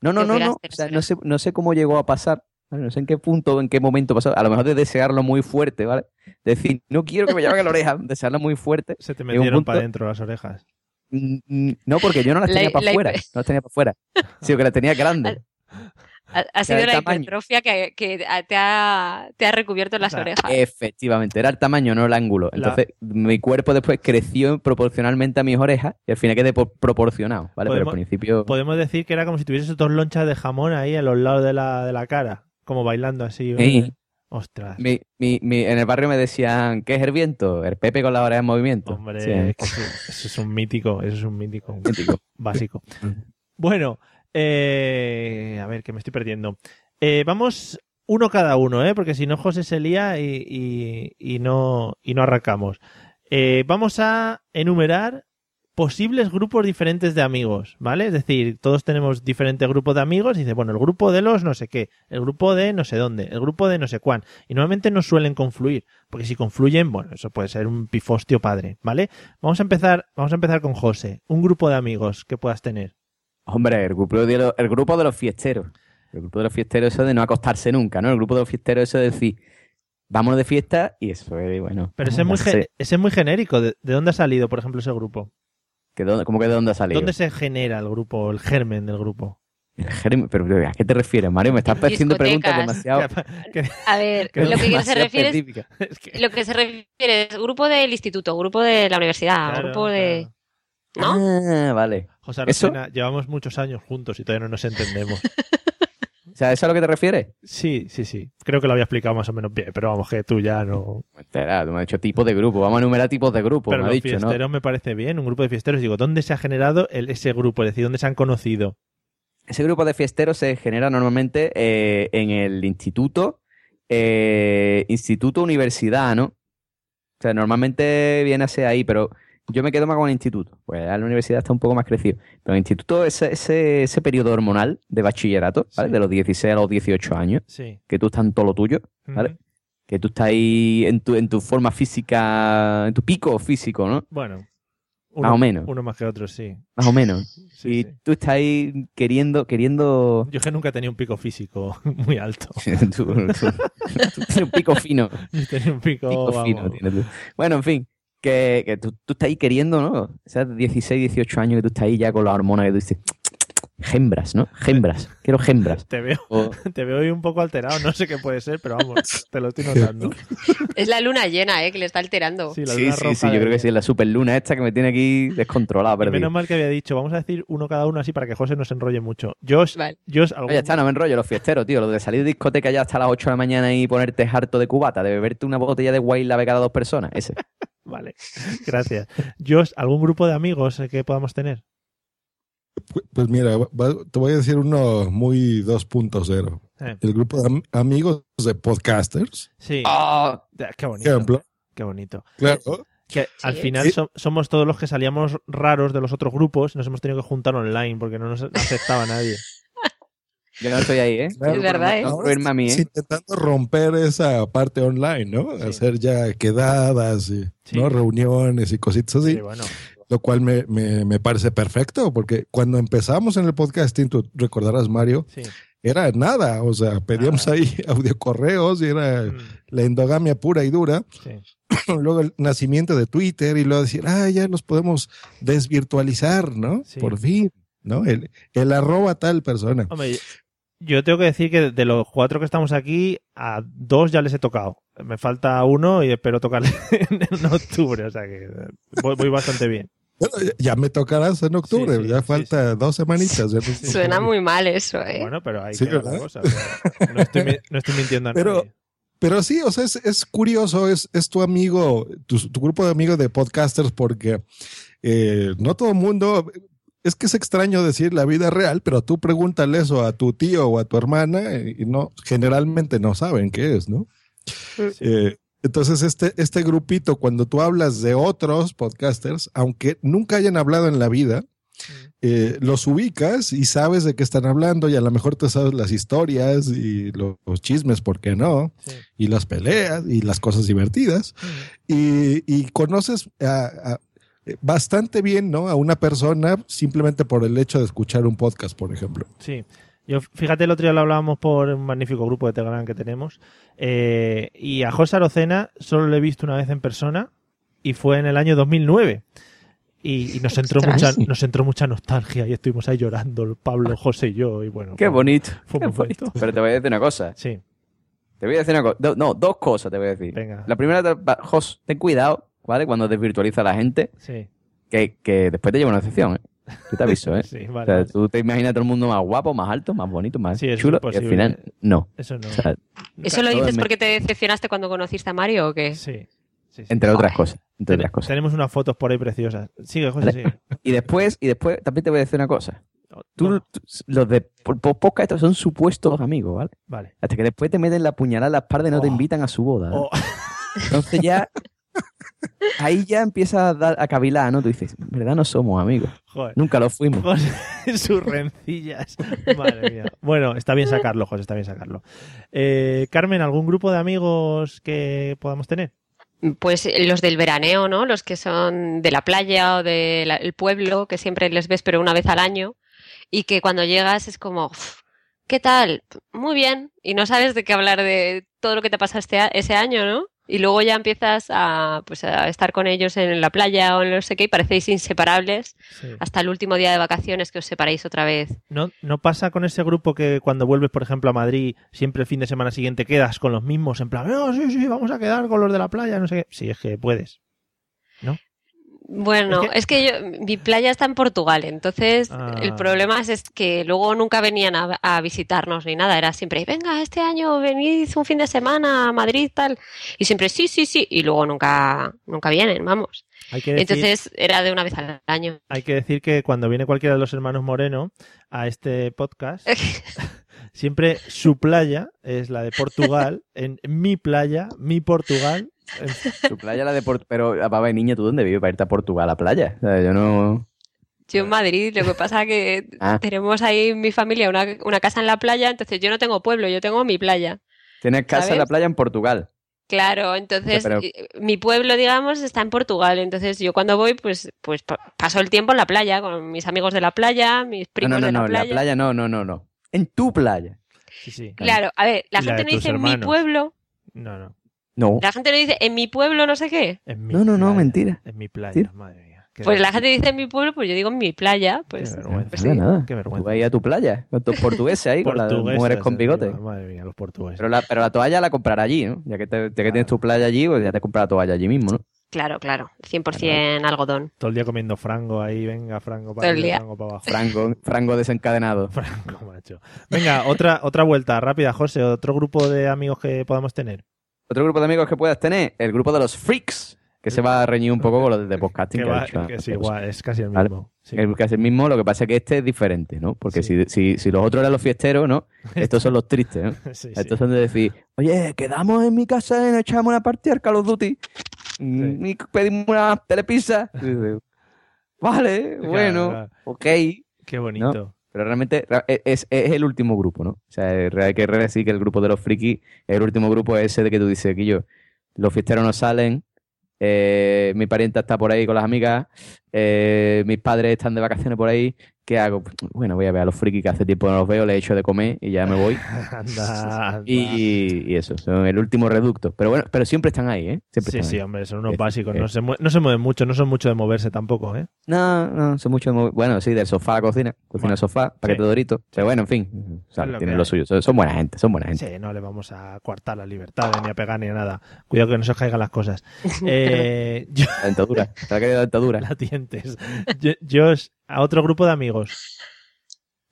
No, no, no, no. O sea, no sé, no sé cómo llegó a pasar. No sé en qué punto, en qué momento pasó. A lo mejor de desearlo muy fuerte, ¿vale? Decir, no quiero que me llamen a la oreja. Desearlo muy fuerte.
Se te metieron
punto-
para adentro las orejas.
Mm, mm, No, porque yo no las
La-
tenía para
la-
afuera. No las tenía para afuera. Sino que las tenía grandes.
Ha, ha sido la
tamaño.
hipertrofia que, que te, ha, te ha recubierto las
O sea,
orejas.
Efectivamente, era el tamaño, no el ángulo.
La-
Entonces, mi cuerpo después creció proporcionalmente a mis orejas y al final quedé por- proporcionado, ¿vale? Pero al principio...
Podemos decir que era como si tuvieses dos lonchas de jamón ahí a los lados de la, de la cara, como bailando así.
Sí.
Ostras.
Mi, mi, mi- en el barrio me decían, ¿qué es el viento? El Pepe con la oreja en movimiento.
Hombre,
Sí,
es que eso, eso es un mítico, eso es un mítico, un
mítico.
básico. Bueno, eh, a ver, que me estoy perdiendo. Eh, vamos uno cada uno, ¿eh? porque si no José se lía y, y- y no, y no arrancamos. Eh, vamos a enumerar posibles grupos diferentes de amigos, ¿vale? Es decir, todos tenemos diferentes grupos de amigos y dice, bueno, el grupo de los no sé qué, el grupo de no sé dónde, el grupo de no sé cuán. Y normalmente no suelen confluir, porque si confluyen, bueno, eso puede ser un pifostio padre, ¿vale? Vamos a empezar, vamos a empezar con José, un grupo de amigos que puedas tener.
Hombre, el grupo, de los, el grupo de los fiesteros. El grupo de los fiesteros eso de no acostarse nunca, ¿no? El grupo de los fiesteros eso de decir, vámonos de fiesta y eso es, bueno...
Pero ese es muy, ese es muy genérico. ¿De, de dónde ha salido, por ejemplo, ese grupo?
Que dónde- ¿Cómo que de dónde ha salido?
¿Dónde se genera el grupo, el germen del grupo?
Pero, ¿a qué te refieres, Mario? Me estás haciendo preguntas demasiado...
A ver,
que
lo que se refiere es,
específicas.
es que-
lo que se refiere es grupo del instituto, grupo de la universidad,
claro,
grupo de...
claro.
¿No?
Ah, vale.
José
¿Eso?
Arocena, llevamos muchos años juntos y todavía no nos entendemos.
O sea, ¿eso es a lo que te refieres?
Sí, sí, sí. Creo que lo había explicado más o menos bien, pero vamos, que tú ya no.
Espera, tú me has dicho tipos de grupo. Vamos a enumerar tipos de grupo,
pero
me
los
dicho, ¿no?
fiesteros me parece bien, un grupo de fiesteros. Digo, ¿dónde se ha generado el- ese grupo? Es decir, ¿dónde se han conocido?
Ese grupo de fiesteros se genera normalmente eh, en el instituto, eh, instituto, universidad, ¿no? O sea, normalmente viene a ser ahí, pero yo me quedo más con el instituto. Pues ya la universidad está un poco más crecido. Pero el instituto, ese, ese, ese periodo hormonal de bachillerato, ¿vale?
Sí.
De los 16 a los 18 años,
Sí.
que tú estás en todo lo tuyo, ¿vale? Que tú estás ahí en tu, en tu forma física, en tu pico físico, ¿no?
Bueno.
Más o menos.
Uno más que otro, sí.
Más o menos.
Sí,
y
sí.
tú estás ahí queriendo, queriendo
Yo es que nunca he tenido un pico físico muy alto.
tú, tú- tú tienes un pico fino.
He tenido un pico,
fino tienes tú. Bueno, en fin, que, que tú, tú estás ahí queriendo, ¿no? O sea, 16, 18 años que tú estás ahí ya con la hormona que tú dices, gembras, ¿no? Gembras, quiero gembras.
Te veo,
O-
te veo hoy un poco alterado, no sé qué puede ser, pero vamos, te lo estoy notando.
Es la luna llena, ¿eh? Que le está alterando.
Sí, la
sí,
luna
sí,
roja
sí, yo
de-
creo que sí, es la superluna esta que me tiene aquí descontrolada, perdido.
menos mal que había dicho, vamos a decir uno cada uno así para que José no se enrolle mucho. Josh,
Vale.
Josh, algún-
Oye, está, no me enrollo, los fiesteros, tío. Lo de salir de discoteca ya hasta las 8 de la mañana y ponerte harto de cubata, de beberte una botella de Wild Lave cada dos personas. Ese.
Vale, gracias. Josh, ¿algún grupo de amigos que podamos tener?
Pu- Pues mira, te voy a decir uno muy 2.0.
Eh,
El grupo de am- amigos de podcasters,
sí,
¡Oh!
qué bonito.
ejemplo.
Qué bonito.
Claro.
Que al
Sí.
final
Sí.
so- somos todos los que salíamos raros de los otros grupos y nos hemos tenido que juntar online porque no nos aceptaba nadie.
Yo no estoy ahí, ¿eh?
claro.
Es verdad, ¿eh?
A mí, ¿eh?
Intentando romper esa parte online, ¿no?
Sí.
Hacer ya quedadas y
Sí.
¿no? reuniones y cositas así.
Sí, bueno.
Lo cual me, me, me parece perfecto, porque cuando empezamos en el podcasting, tú recordarás, Mario,
Sí.
era nada. O sea, pedíamos
Nada.
ahí audio correos y era
Mm,
la endogamia pura y dura.
sí.
luego el nacimiento de Twitter y luego decir, ah, ya los podemos desvirtualizar, ¿no?
Sí.
Por fin, ¿no? El, el arroba tal persona.
Hombre, Yo tengo que decir que de los cuatro que estamos aquí, a dos ya les he tocado. Me falta uno y espero tocarle en octubre, o sea que voy, voy bastante bien.
Bueno, ya- me tocarás en octubre,
Sí, sí,
ya
sí,
falta dos semanitas. ya no-
Suena muy mal eso, ¿eh?
Bueno, pero hay
Sí,
que ver la
¿verdad?
cosa. No estoy, no estoy mintiendo a
Pero-
nadie.
Pero sí, o sea, es, es curioso, es, es tu amigo, tu, tu grupo de amigos de podcasters, porque eh, no todo el mundo, es que es extraño decir la vida real, pero tú pregúntale eso a tu tío o a tu hermana y no, generalmente no saben qué es, ¿no? Eh, entonces, este, este grupito, cuando tú hablas de otros podcasters, aunque nunca hayan hablado en la vida, eh, los ubicas y sabes de qué están hablando y a lo mejor te sabes las historias y lo- los chismes, ¿por qué no?
Sí.
y las peleas y las cosas divertidas y, y conoces a- a- bastante bien ¿no? a una persona simplemente por el hecho de escuchar un podcast, por ejemplo.
Sí. Yo, fíjate, el otro día lo hablábamos por un magnífico grupo de Telegram que tenemos. eh, y a José Arocena solo lo he visto una vez en persona y fue en el año 2009. Y, y nos entró mucha, nos entró mucha nostalgia y estuvimos ahí llorando, Pablo, José y yo. Y bueno,
Qué bonito.
Fue
qué
muy bonito.
bonito. Pero te voy a decir una cosa.
Sí,
Te voy a decir una cosa. Do- no, dos cosas te voy a decir.
Venga.
La primera, Jos, ten cuidado, ¿vale? Cuando desvirtualiza a la gente,
sí,
que, que después te lleva una excepción, ¿eh? Yo te aviso, ¿eh?
sí,
O
vale.
sea,
vale.
tú te imaginas a todo el mundo más guapo, más alto, más bonito, más
Sí,
chulo, y al final, no.
Eso no.
O sea,
¿Eso lo dices porque te decepcionaste cuando conociste a Mario o qué?
Sí, sí, sí.
entre otras cosas. Entre otras cosas.
Tenemos unas fotos por ahí preciosas. Sigue, José, sigue.
Y después, y después, también te voy a decir una cosa. Tú, los de po- po- podcast estos son supuestos amigos, ¿vale?
vale.
Hasta que después te meten la puñalada en la espalda y no te
Oh.
invitan a su boda. ¿eh?
Oh,
Entonces ya, ahí ya empieza a, dar, a cavilar, ¿no? Tú dices, en verdad no somos amigos.
joder.
Nunca lo fuimos.
José, sus rencillas. Madre mía. Bueno, está bien sacarlo, José, está bien sacarlo. Eh, Carmen, ¿algún grupo de amigos que podamos tener?
Pues eh, los del veraneo, ¿no? Los que son de la playa o del pueblo, que siempre les ves pero una vez al año, y que cuando llegas es como, "Uf, ¿qué tal? Muy bien. Y no sabes de qué hablar de todo lo que te pasa este, a- ese año, ¿no? Y luego ya empiezas a, pues, a estar con ellos en la playa o en no sé qué y parecéis inseparables
Sí.
hasta el último día de vacaciones que os separéis otra vez.
¿No, ¿No pasa con ese grupo que cuando vuelves, por ejemplo, a Madrid, siempre el fin de semana siguiente quedas con los mismos? En plan, no, sí, sí, vamos a quedar con los de la playa, no sé qué. Sí, es que puedes.
Bueno,
Es
es que, yo, mi playa está en Portugal, entonces
Ah.
el problema es, es que luego nunca venían a, a visitarnos ni nada, era siempre, venga, este año venid un fin de semana a Madrid, tal, y siempre sí, sí, sí, y luego nunca, nunca vienen, vamos.
Hay que decir,
Entonces era de una vez al año.
hay que, decir que cuando viene cualquiera de los hermanos Moreno a este podcast, siempre su playa es la de Portugal, en mi playa, mi Portugal.
Tu playa la de Port- Pero, va ver, niña, ¿tú dónde vives para irte a Portugal a la playa? O sea, yo no...
Yo en Madrid, lo que pasa que
Ah.
tenemos ahí mi familia una, una casa en la playa, entonces yo no tengo pueblo, yo tengo mi playa.
Tienes casa en la playa en Portugal.
Claro, entonces
Pero-
mi pueblo, digamos, está en Portugal. Entonces yo cuando voy, pues, pues pa- paso el tiempo en la playa con mis amigos de la playa, mis
No,
primos
no, no,
de
no,
la
en la
playa.
playa no, no, no, no. En tu playa.
Sí, sí.
Claro, a ver, la
la
gente no dice en mi pueblo,
No, no.
No.
la gente no dice en mi pueblo no sé qué.
En mi
No, no, no, mentira.
En mi playa, madre mía. Qué
Pues la gente dice en mi pueblo, pues yo digo en mi playa, pues
Qué vergüenza.
pues
nada,
sí.
nada.
Qué vergüenza.
Tú vas a ir a tu playa con tus portugueses ahí, con las mujeres con bigote.
Madre mía, los portugueses.
Pero la, pero la toalla la comprará allí, ¿no? Ya que, te- ya que tienes tu playa allí, pues ya te compras la toalla allí mismo, ¿no?
Claro, claro, 100% algodón.
Todo el día comiendo frango ahí, venga, frango para
Todo el
arriba,
día.
frango para abajo.
Frango, frango desencadenado.
Franco, macho. Venga, otra, otra vuelta rápida, José. Otro grupo de amigos que podamos tener.
Otro grupo de amigos que puedas tener, el grupo de los freaks, que se va a reñir un poco con los de podcasting.
Que,
que
va-
dicho
que
antes.
sí, igual, es casi el
Vale.
mismo. Sí.
El que es el mismo, lo que pasa es que este es diferente, ¿no? Porque
Sí.
si, si, si los otros eran los fiesteros, ¿no? Estos son los tristes, ¿no?
Sí.
Estos son de decir, oye, quedamos en mi casa y nos echamos una partida al Call of Duty mm, y pedimos una telepizza. Vale,
Claro,
bueno,
claro.
ok.
Qué bonito.
Pero realmente e, es, es el último grupo, ¿no? O sea, hay que decir que el grupo de los frikis, el último grupo es ese de que tú dices, que yo, los fiesteros no salen, eh, mi parienta está por ahí con las amigas, eh, mis padres están de vacaciones por ahí, ¿qué hago? Bueno, voy a ver a los frikis que hace tiempo no los veo, les echo de comer y ya me voy.
Anda, anda.
Y, y eso, son el último reducto. Pero bueno, pero siempre están ahí, ¿eh? Siempre
Sí,
están
sí,
ahí.
hombre, son unos básicos. No se, mue- no se mueven mucho, no son mucho de moverse tampoco, ¿eh?
No, no, son mucho de mover- Bueno, sí, del sofá a la cocina, cocina
Bueno,
al sofá, paquete
sí.
de doritos. Pero bueno, en fin, o sea,
Es lo
tienen lo suyo. Son, son buena gente, son buena gente.
Sí, no le vamos a coartar la libertad ni a pegar ni a nada. Cuidado que no se os caigan las cosas. Eh, yo,
La dentadura, te ha quedado dentadura.
las Yo, a otro grupo de amigos.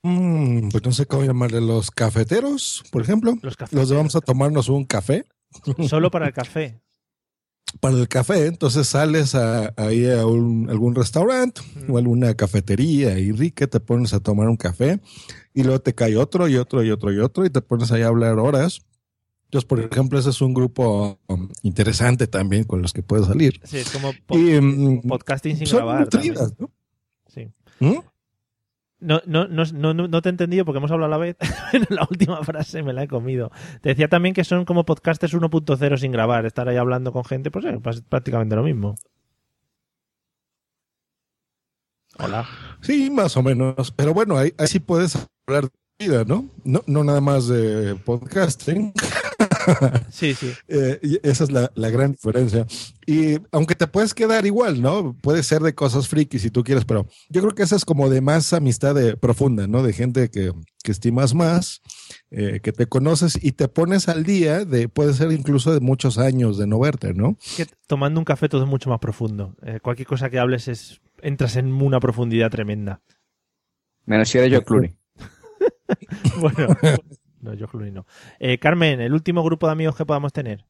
Mm, pues no sé cómo llamarle los cafeteros, por ejemplo.
Los cafés.
Los vamos a tomarnos un café.
Solo para el café.
Para el café, entonces sales a, ahí a un- algún restaurante o alguna cafetería y rica, te pones a tomar un café y luego te cae otro y otro y otro y otro y te pones ahí a hablar horas. Entonces, por ejemplo, ese es un grupo um, interesante también con los que puedes salir.
Sí, es como
Y mm,
podcasting sin
son
grabar.
nutridas, ¿no?
Sí.
¿Mm?
No, no, no, no, te he entendido porque hemos hablado a la vez, la última frase me la he comido. Te decía también que son como podcasters 1.0 sin grabar, estar ahí hablando con gente, pues eh, pas- prácticamente lo mismo. Hola.
Sí, más o menos. Pero bueno, ahí, ahí sí puedes hablar de vida, ¿no? No, no nada más de podcasting.
Sí, sí.
Eh, y esa es la, la gran diferencia. Y aunque te puedes quedar igual, ¿no? Puede ser de cosas friki si tú quieres, pero yo creo que esa es como de más amistad de, profunda, ¿no? De gente que, que estimas más, eh, que te conoces y te pones al día de, puede ser incluso de muchos años de no verte, ¿no?
Que tomando un café todo es mucho más profundo. Eh, cualquier cosa que hables es entras en una profundidad tremenda.
Menos si eres yo, Clooney.
Bueno, no, yo Clooney no. Eh, Carmen, el último grupo de amigos que podamos tener.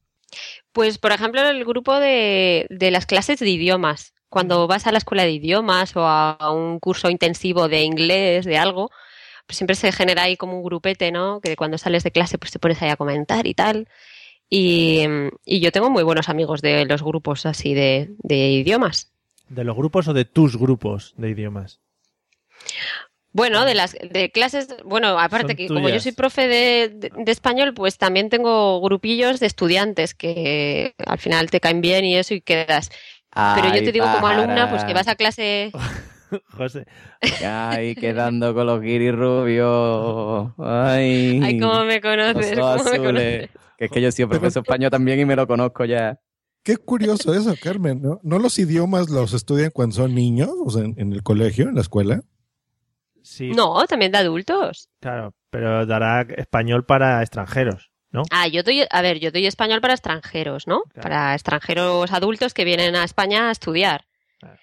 Pues, por ejemplo, el grupo de, de las clases de idiomas. Cuando vas a la escuela de idiomas o a, a un curso intensivo de inglés, de algo, pues siempre se genera ahí como un grupete, ¿no? Que cuando sales de clase pues te pones ahí a comentar y tal. Y, y yo tengo muy buenos amigos de los grupos así de, de idiomas.
¿De los grupos o de tus grupos de idiomas?
Bueno, de las de clases, bueno, aparte
Son
que como yo soy profe de, de- de español, pues también tengo grupillos de estudiantes que al final te caen bien y eso y quedas. Pero yo te digo como alumna, pues que vas a clase
José.
Ay, quedando con los guiris rubios. Ay.
Ay, cómo me conoces, cómo me conoces.
Que es que yo soy profesor español también y me lo conozco ya.
Qué curioso eso, Carmen, ¿no? ¿No los idiomas los estudian cuando son niños, o sea, en, en el colegio, en la escuela?
Sí,
No, también de adultos.
claro, pero dará español para extranjeros, ¿no?
Ah, yo doy, a ver, yo doy español para extranjeros, ¿no?
Claro.
Para extranjeros adultos que vienen a España a estudiar.
Claro.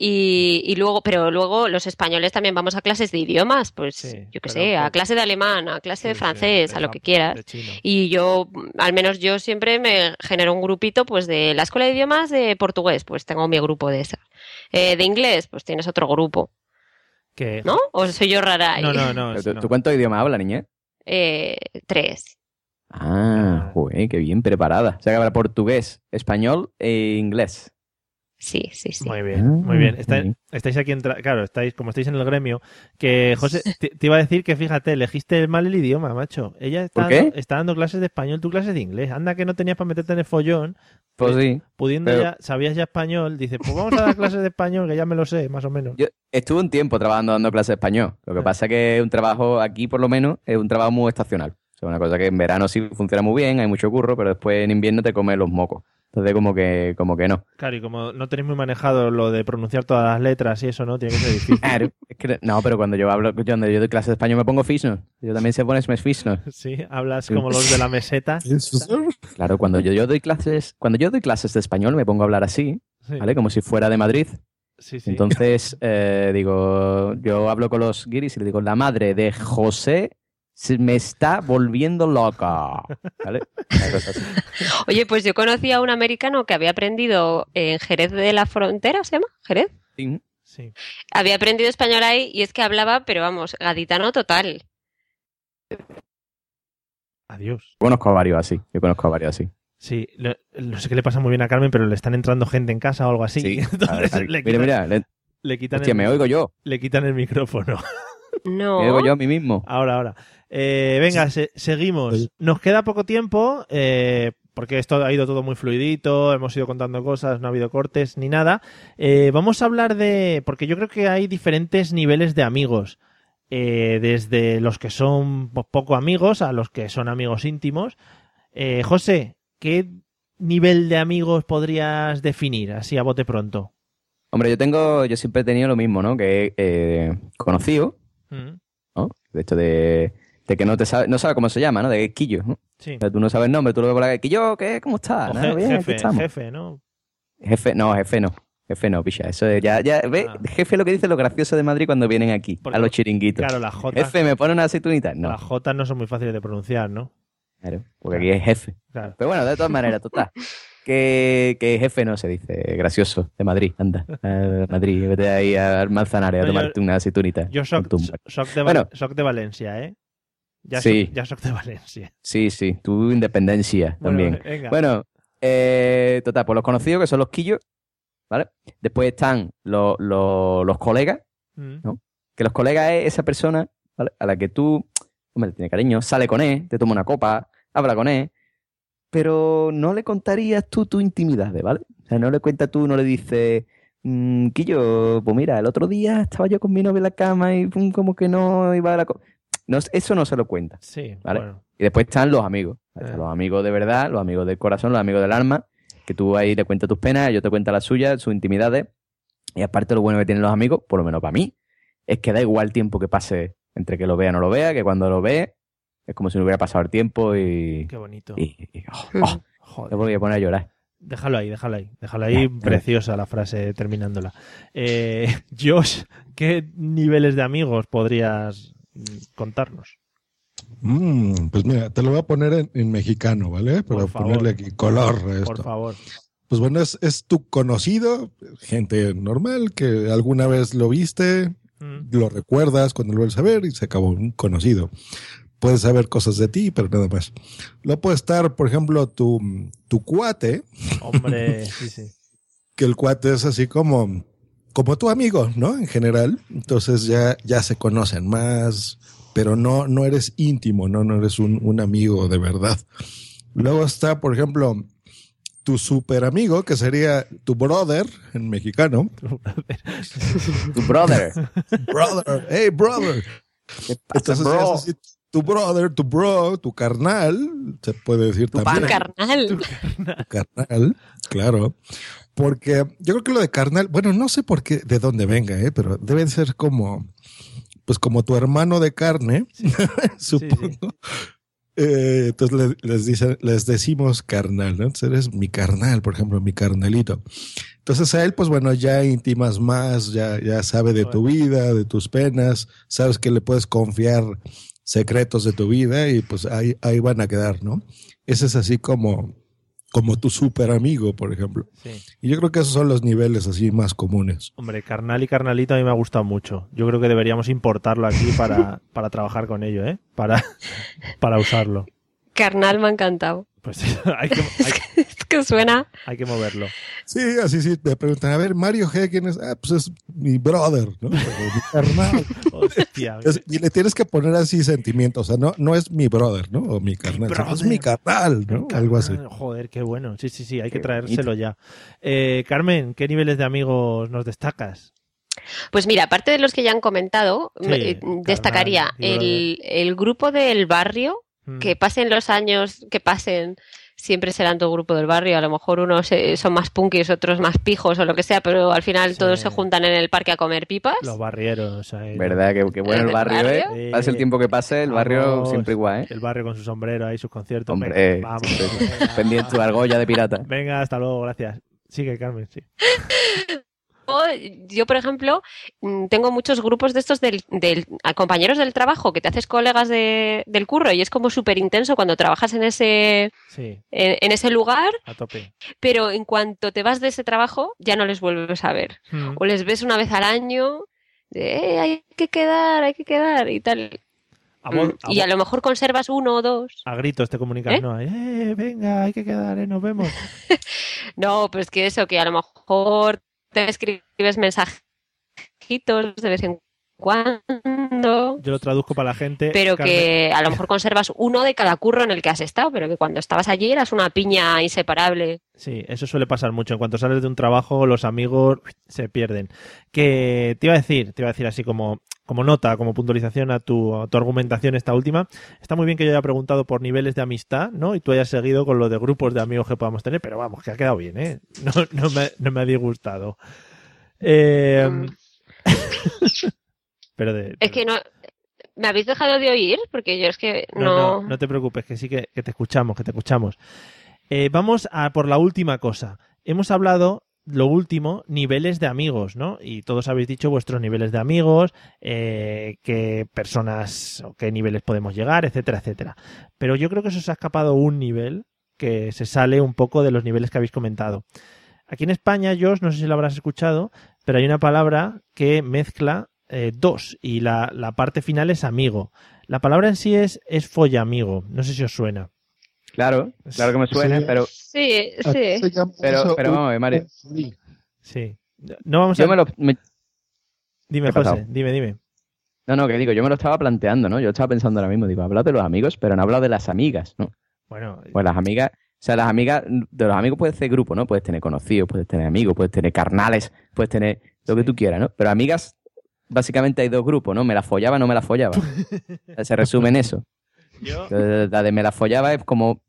Y, y luego, pero luego los españoles también vamos a clases de idiomas, pues
Sí,
yo qué sé, a clase de alemán, a clase de
Sí,
francés,
de
a lo que quieras. Y yo, al menos yo siempre me genero un grupito, pues de la escuela de idiomas de portugués, pues tengo mi grupo de esas. Eh, de inglés, pues tienes otro grupo,
Que-
¿no? ¿O soy yo rara? ahí?
No, no, no.
¿Tú,
eso no.
tú cuántos idiomas hablas, niña?
Eh, tres.
Ah, joder, qué bien preparada. O sea que habla portugués, español e inglés.
Sí, sí, sí.
Muy bien, muy bien.
Ah,
Está-
muy bien.
estáis aquí, en tra- claro, estáis, como estáis en el gremio, que José, te, te iba a decir que fíjate, elegiste mal el idioma, macho. Ella está,
¿Por qué?
Dando, está dando clases de español, tú clases de inglés. Anda que no tenías para meterte en el follón,
Pues sí.
pudiendo
Pero-
ya, sabías ya español, dice, pues vamos a dar clases de español, que ya me lo sé, más o menos.
Yo estuve un tiempo trabajando dando clases de español. Lo que pasa es que un trabajo aquí, por lo menos, es un trabajo muy estacional. O sea, una cosa que en verano sí funciona muy bien, hay mucho curro, pero después en invierno te come los mocos. Entonces, como que, como que no.
Claro, y como no tenéis muy manejado lo de pronunciar todas las letras y eso, ¿no? Tiene que ser difícil.
Claro, es que- no, pero cuando yo hablo, yo, cuando yo doy clases de español me pongo fisno. Yo también sé ponerme fisno.
Sí, hablas como los de la meseta.
Claro, cuando yo, yo doy clases, cuando yo doy clases de español me pongo a hablar así,
Sí,
¿vale? Como si fuera de Madrid.
sí, sí.
Entonces, eh, digo, yo hablo con los guiris y le digo, la madre de José se me está volviendo loca. ¿Vale? Una cosa así.
Oye, pues yo conocí a un americano que había aprendido en Jerez de la Frontera, ¿se llama? ¿Jerez?
Sí.
Sí.
Había aprendido español ahí y es que hablaba, pero vamos, gaditano total.
Adiós.
Yo conozco a varios así. Yo conozco a varios así.
Sí, lo- no sé qué le pasa muy bien a Carmen, pero le están entrando gente en casa o algo así.
Sí.
Entonces
A ver,
le
mira, mira, le-
le quitan
hostia,
el,
me oigo yo.
le quitan el micrófono.
No.
Me oigo yo a mí mismo.
Ahora, ahora. Eh, venga, se- seguimos. Nos queda poco tiempo. eh, porque esto ha ido todo muy fluidito, hemos ido contando cosas, no ha habido cortes ni nada. Eh, vamos a hablar de, porque yo creo que hay diferentes niveles de amigos, eh, desde los que son pues, poco amigos a los que son amigos íntimos. Eh, José, ¿qué nivel de amigos podrías definir así a bote pronto?
Hombre, yo tengo, yo siempre he tenido lo mismo, ¿no? Que eh, conocido,
Mm,
¿no? De esto de, de que no te sabe, no sabe cómo se llama, ¿no? De quillo, ¿no?
Sí.
O sea, tú no sabes el nombre, tú lo ves por la quillo, ¿qué? ¿Cómo estás? Bien,
jefe,
estamos.
jefe, ¿no?
Jefe, no, jefe no. Jefe no, picha. Eso es, ya, ya, ve,
Ah.
jefe es lo que dice lo gracioso de Madrid cuando vienen aquí,
Porque-
a los chiringuitos.
Claro, las J,
Jefe, ¿me pone una aceitunita? No,
las J no son muy fáciles de pronunciar, ¿no?
claro, porque aquí es jefe.
Claro.
Pero bueno, de todas maneras, total. Que, que jefe no se dice gracioso de Madrid, anda. A Madrid, vete ahí al Manzanares a
yo-
tomarte una aceitunita.
Yo soc,
con tu-
soc de,
Bueno.
Soc de Valencia, ¿eh? Ya
Sí.
soc, ya soc de Valencia.
Sí, sí, tu independencia
Bueno,
también.
venga.
Bueno, eh, total, pues los conocidos que son los quillos, ¿vale? Después están los, los, los colegas,
Mm,
¿no? que los colegas es esa persona ¿vale? a la que tú, hombre, le tiene cariño, sale con él, te toma una copa, habla con él, pero no le contarías tú tu intimidad, ¿vale? O sea, no le cuentas tú, no le dices, mm, Quillo, pues mira, el otro día estaba yo con mi novia en la cama y pum, como que no iba a la... co-". No, eso no se lo cuenta.
Sí,
Vale.
bueno.
Y después están los amigos. Están
Eh.
los amigos de verdad, los amigos del corazón, los amigos del alma, que tú ahí le cuentas tus penas, yo te cuento las suyas, sus intimidades. Y aparte lo bueno que tienen los amigos, por lo menos para mí, es que da igual el tiempo que pase entre que lo vea o no lo vea, que cuando lo ve es como si no hubiera pasado el tiempo y...
Qué bonito.
y- y- oh, oh,
Joder.
voy a poner a llorar.
Déjalo ahí, déjalo ahí. Déjalo ahí. Preciosa la frase terminándola. Eh, Josh, ¿qué niveles de amigos podrías contarnos?
Mm, pues mira, te lo voy a poner en, en mexicano, ¿vale? Para
Por favor.
ponerle aquí color a
Por
esto.
favor.
Pues bueno, es, es tu conocido, gente normal, que alguna vez lo viste,
Mm,
lo recuerdas cuando lo vuelves a ver y se acabó un conocido. Puedes saber cosas de ti, pero nada más. Lo puede estar, por ejemplo, tu, tu cuate,
Hombre, sí, sí.
que el cuate es así como, como tu amigo, ¿no? En general. Entonces ya, ya se conocen más, pero no, no eres íntimo, ¿no? No eres un, un amigo de verdad. Luego está, por ejemplo, tu super amigo, que sería tu brother en mexicano.
Tu brother.
Brother, hey brother.
¿Qué pasa,
Entonces ya
bro?
es así, tu brother, tu bro, tu carnal, se puede decir
Tu
también.
Carnal.
carnal, claro. Porque yo creo que lo de carnal, bueno, no sé por qué, de dónde venga, ¿eh? pero deben ser como, pues como tu hermano de carne, supongo. Eh, entonces le- les, dicen, les decimos carnal, ¿no? Entonces eres mi carnal, por ejemplo, mi carnalito. Entonces a él, pues bueno, ya intimas más, ya, ya sabe de tu vida, de tus penas, sabes que le puedes confiar secretos de tu vida y pues ahí, ahí van a quedar, ¿no? Ese es así como, como tu super amigo, por ejemplo.
Sí.
Y yo creo que esos son los niveles así más comunes.
Hombre, carnal y carnalito a mí me ha gustado mucho. Yo creo que deberíamos importarlo aquí para, para trabajar con ello, ¿eh? Para, para usarlo.
Carnal me ha encantado.
Pues hay que, hay,
que suena.
hay que moverlo.
Sí, así sí, te preguntan, a ver, Mario G, ¿quién es? Ah, pues es mi brother, ¿no? Mi carnal.
Hostia.
Es- y le tienes que poner así sentimientos, o sea, no, no es mi brother, ¿no? O mi carnal, es mi carnal, ¿no? Algo así.
Joder, qué bueno. Sí, sí, sí, hay que traérselo ya. Eh, Carmen, ¿qué niveles de amigos nos destacas?
Pues mira, aparte de los que ya han comentado,
Sí,
eh, destacaría el, el grupo del barrio,
Mm.
que pasen los años que pasen, siempre serán todo grupo del barrio. A lo mejor unos eh, son más punkis, otros más pijos o lo que sea, pero al final
Sí.
todos se juntan en el parque a comer pipas.
Los barrieros. ahí,
¿Verdad? Que, que bueno el
¿El
barrio,
barrio?
¿eh? Pase el tiempo que pase, el barrio
Vamos,
siempre igual, ¿eh?
El barrio con su sombrero ahí, sus conciertos.
Hombre,
Venga, vamos. venga.
pendiente tu argolla de pirata.
Venga, hasta luego, gracias. Sigue, Carmen, sí.
Yo, por ejemplo, mm, tengo muchos grupos de estos del, del- a compañeros del trabajo que te haces colegas de- del curro y es como súper intenso cuando trabajas en ese,
Sí,
en, en ese lugar,
a tope.
pero en cuanto te vas de ese trabajo ya no les vuelves a ver.
Mm.
O les ves una vez al año, de, "Eh, hay que quedar, hay que quedar y tal.
A,
Mm,
a
y a lo mejor conservas uno o dos.
a gritos te comunicas,
¿Eh?
¿no? Eh, venga, hay que quedar, eh, nos vemos.
No, pues que eso, que a lo mejor escribes mensajitos de vez en cuando trabajando,
Yo lo traduzco para la gente.
pero
Carmen.
que a lo mejor conservas uno de cada curro en el que has estado, pero que cuando estabas allí eras una piña inseparable.
Sí, eso suele pasar mucho. En cuanto sales de un trabajo, los amigos se pierden. Que te iba a decir, te iba a decir así como, como nota, como puntualización a tu, a tu argumentación esta última. Está muy bien que yo haya preguntado por niveles de amistad, ¿no? Y tú hayas seguido con lo de grupos de amigos que podamos tener, pero vamos, que ha quedado bien, ¿eh? No, no, me, no me ha disgustado. Eh,
Mm.
pero de,
Es que no... ¿Me habéis dejado de oír? Porque yo es que
No,
no...
no, no te preocupes, que sí que, que te escuchamos, que te escuchamos. Eh, vamos a por la última cosa. Hemos hablado, lo último, niveles de amigos, ¿no? Y todos habéis dicho vuestros niveles de amigos, eh, qué personas o qué niveles podemos llegar, etcétera, etcétera. Pero yo creo que se os ha escapado un nivel que se sale un poco de los niveles que habéis comentado. Aquí en España, Josh, no sé si lo habrás escuchado, pero hay una palabra que mezcla eh, dos y la, la parte final es amigo. La palabra en sí es, es follamigo. No sé si os suena.
Claro, claro que me suena,
Sí.
pero
Sí, sí.
Pero- pero vamos a ver, Mario.
Sí. No vamos a.
yo me lo... me-
Dime,
¿Qué ha
José, dime, dime.
No, no, que digo, yo me lo estaba planteando, ¿no? Yo estaba pensando ahora mismo, digo, he hablado de los amigos, pero no he hablado de las amigas, ¿no?
Bueno,
Pues las amigas, o sea, las amigas, de los amigos puedes ser grupo, ¿no? Puedes tener conocidos, puedes tener amigos, puedes tener carnales, puedes tener lo que
Sí.
tú quieras, ¿no? Pero amigas, básicamente hay dos grupos, ¿no? Me la follaba, no me la follaba. Se resume en eso.
yo,
Entonces, La de me la follaba es como,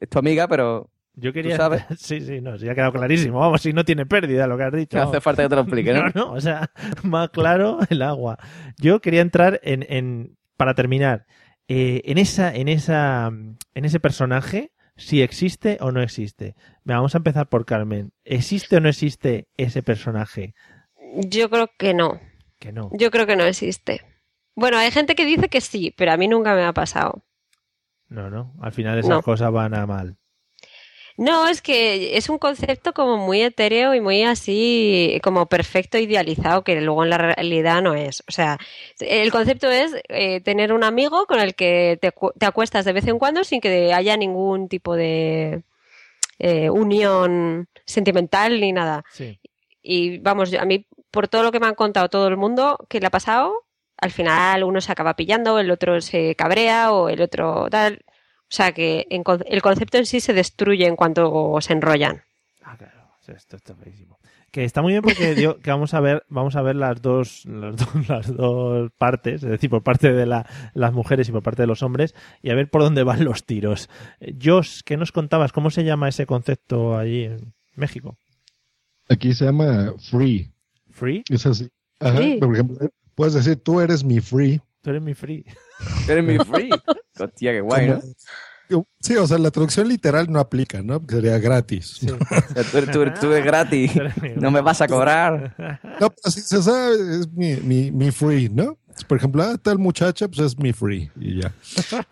es tu amiga, pero
yo quería.
sabes?
Sí, sí, no, sí, ha quedado clarísimo. Vamos, si no tiene pérdida lo que has dicho.
no hace falta que te lo explique, ¿no?
No, no, o sea, más claro el agua. Yo quería entrar en, en para terminar, eh, en esa, en esa, en ese personaje, si existe o no existe. Vamos a empezar por Carmen. ¿Existe o no existe ese personaje?
Yo creo que no.
Que no.
Yo creo que no existe. Bueno, hay gente que dice que sí, pero a mí nunca me ha pasado.
No, no. Al final esas
No.
cosas van a mal.
No, es que es un concepto como muy etéreo y muy así, como perfecto idealizado, que luego en la realidad no es. O sea, el concepto es eh, tener un amigo con el que te, te acuestas de vez en cuando sin que haya ningún tipo de eh, unión sentimental ni nada.
Sí.
Y vamos, yo- a mí, por todo lo que me han contado todo el mundo que le ha pasado, al final uno se acaba pillando, el otro se cabrea o el otro tal. O sea que en el concepto en sí se destruye en cuanto se enrollan.
Ah, claro. Esto está feísimo. Que está muy bien porque que vamos a ver, vamos a ver las dos, las dos, las dos partes, es decir, por parte de la- las mujeres y por parte de los hombres, y a ver por dónde van los tiros. Josh, ¿qué nos contabas? ¿Cómo se llama ese concepto allí en México?
Aquí se llama free.
¿Free?
Es así. Ajá. Por ejemplo, puedes decir, tú eres mi free.
Tú eres mi free.
Tú eres mi free. Hostia, qué guay, ¿no?
Sí, o sea, la traducción literal no aplica, ¿no? Porque Sería gratis.
Sí.
Tú, tú- tú eres gratis.
Tú eres mi-
No me vas a cobrar.
No, pero si se sabe, es mi, mi, mi free, ¿no? Por ejemplo, ah, tal muchacha, pues es mi free y ya.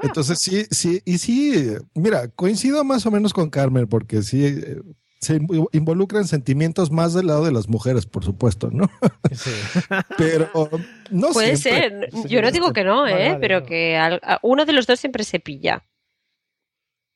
Entonces, sí, sí, y sí, mira, coincido más o menos con Carmen, porque sí eh, se invo- involucran sentimientos más del lado de las mujeres, por supuesto, ¿no?
Sí.
Pero no
Puede
siempre.
ser. Yo no digo que no, ¿eh?
vale,
pero
no.
que al- uno de los dos siempre se pilla.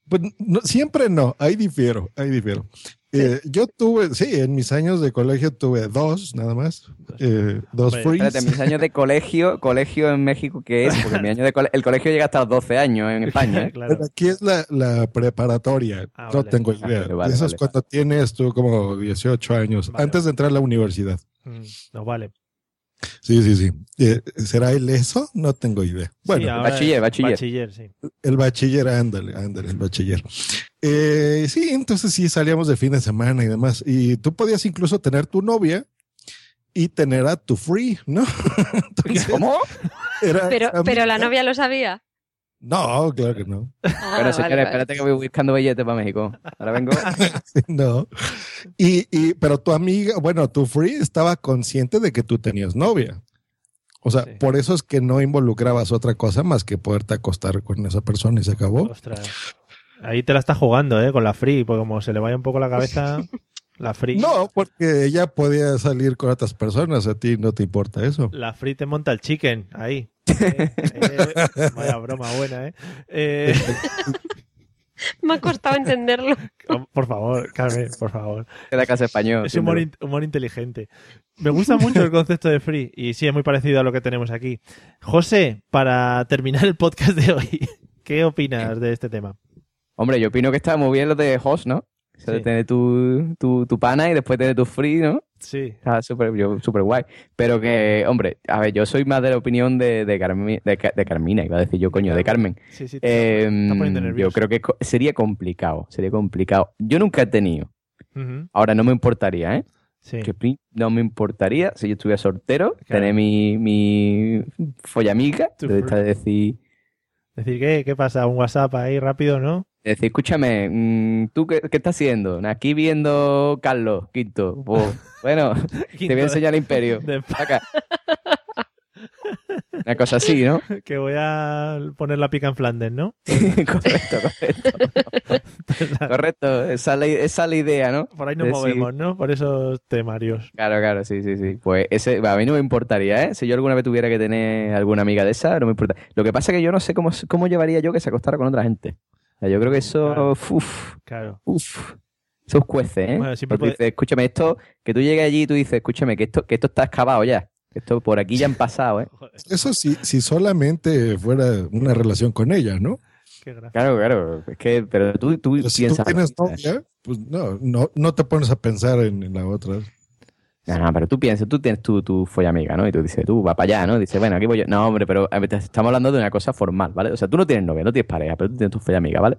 Pues no, siempre no, ahí difiero, ahí difiero. Eh, yo tuve, sí, en mis años de colegio tuve dos, nada más, eh, dos
Hombre,
frees.
Espérate, mis años de colegio, colegio en México, ¿qué es? Porque mi año de cole- el colegio llega hasta los 12 años en España. ¿eh?
Claro.
Pero aquí es la, la preparatoria,
Ah,
no
vale.
tengo
Ah,
idea.
vale, vale,
Eso
vale.
es cuando tienes tú como 18 años,
Vale,
antes de entrar a la universidad.
Mm, No vale.
Sí, sí, sí. Eh, ¿Será el eso? No tengo idea. Bueno,
Sí,
bachiller, bachiller.
Bachiller, sí.
el bachiller, ándale, ándale, el bachiller. Eh, sí, entonces sí salíamos de fin de semana y demás. Y tú podías incluso tener tu novia y tener a tu free, ¿no? Entonces,
¿Cómo?
era
Pero, pero la novia lo sabía.
No, claro que no.
Ah, vale,
señores,
vale.
espérate que voy buscando billetes para México. Ahora vengo.
No. Y, y, pero tu amiga, bueno, tu free estaba consciente de que tú tenías novia. O sea,
Sí.
por eso es que no involucrabas otra cosa más que poderte acostar con esa persona y se acabó.
Ostras. Ahí te la está jugando, ¿eh? Con la free, porque como se le vaya un poco la cabeza, la free.
No, porque ella podía salir con otras personas, a ti no te importa eso.
La free te monta el chicken, ahí. Eh, eh, vaya broma buena, ¿eh? Eh,
Me ha costado entenderlo.
Por favor, Carmen, por favor.
De la casa español.
Es humor, in- humor inteligente. Me gusta mucho el concepto de free y sí, es muy parecido a lo que tenemos aquí. José, para terminar el podcast de hoy, ¿qué opinas de este tema?
Hombre, yo opino que está muy bien lo de host, ¿no? Eso de
Sí.
tener tu, tu, tu pana y después tener tu free, ¿no?
Sí,
Está súper yo- súper guay. Pero que, hombre, a ver, yo soy más de la opinión de, de, Carmi- de, de Carmina, iba a decir yo, coño, de Carmen.
sí, sí. te
Eh,
está poniendo
yo
nervioso.
creo que sería complicado, sería complicado. Yo nunca he tenido. Ahora, no me importaría, ¿eh?
sí.
Que no me importaría, si yo estuviera soltero,
Claro.
tener mi, mi esta de decir,
Decir, ¿qué? ¿Qué pasa? Un WhatsApp ahí rápido, ¿no?
De decir, escúchame, mm, ¿tú qué, qué estás haciendo? Aquí viendo Carlos Quinto. Pues, bueno, te voy a enseñar el imperio.
De-
Acá. Una cosa así, ¿no?
que voy a poner la pica en Flandes, ¿no?
correcto, correcto. correcto, esa es, la, esa es la idea, ¿no?
Por ahí nos movemos, ¿no? Por esos temarios.
Claro, claro, sí, sí, sí. Pues ese, a mí no me importaría, ¿eh? Si yo alguna vez tuviera que tener alguna amiga de esa, no me importa. Lo que pasa es que yo no sé cómo, cómo llevaría yo que se acostara con otra gente. Yo creo que eso,
Claro.
uff,
Claro.
uff, eso cuece, ¿eh?
Bueno, siempre
Porque
puede-
dices, escúchame, esto, que tú llegues allí y tú dices, escúchame, que esto, que esto está excavado ya. Esto por aquí ya han pasado, ¿eh?
Eso sí, si solamente fuera una relación con ella, ¿no?
Qué.
Claro, claro. Es que, pero tú, tú
Pero si tú
piensas.
tienes novia, pues no, no, no te pones a pensar en, en la otra.
No, no, pero tú piensas, tú tienes tu, tu follamiga, ¿no? Y tú dices, tú, va para allá, ¿no? Dices, bueno, aquí voy yo. No, hombre, pero estamos hablando de una cosa formal, ¿vale? O sea, tú no tienes novia, no tienes pareja, pero tú tienes tu follamiga, ¿vale?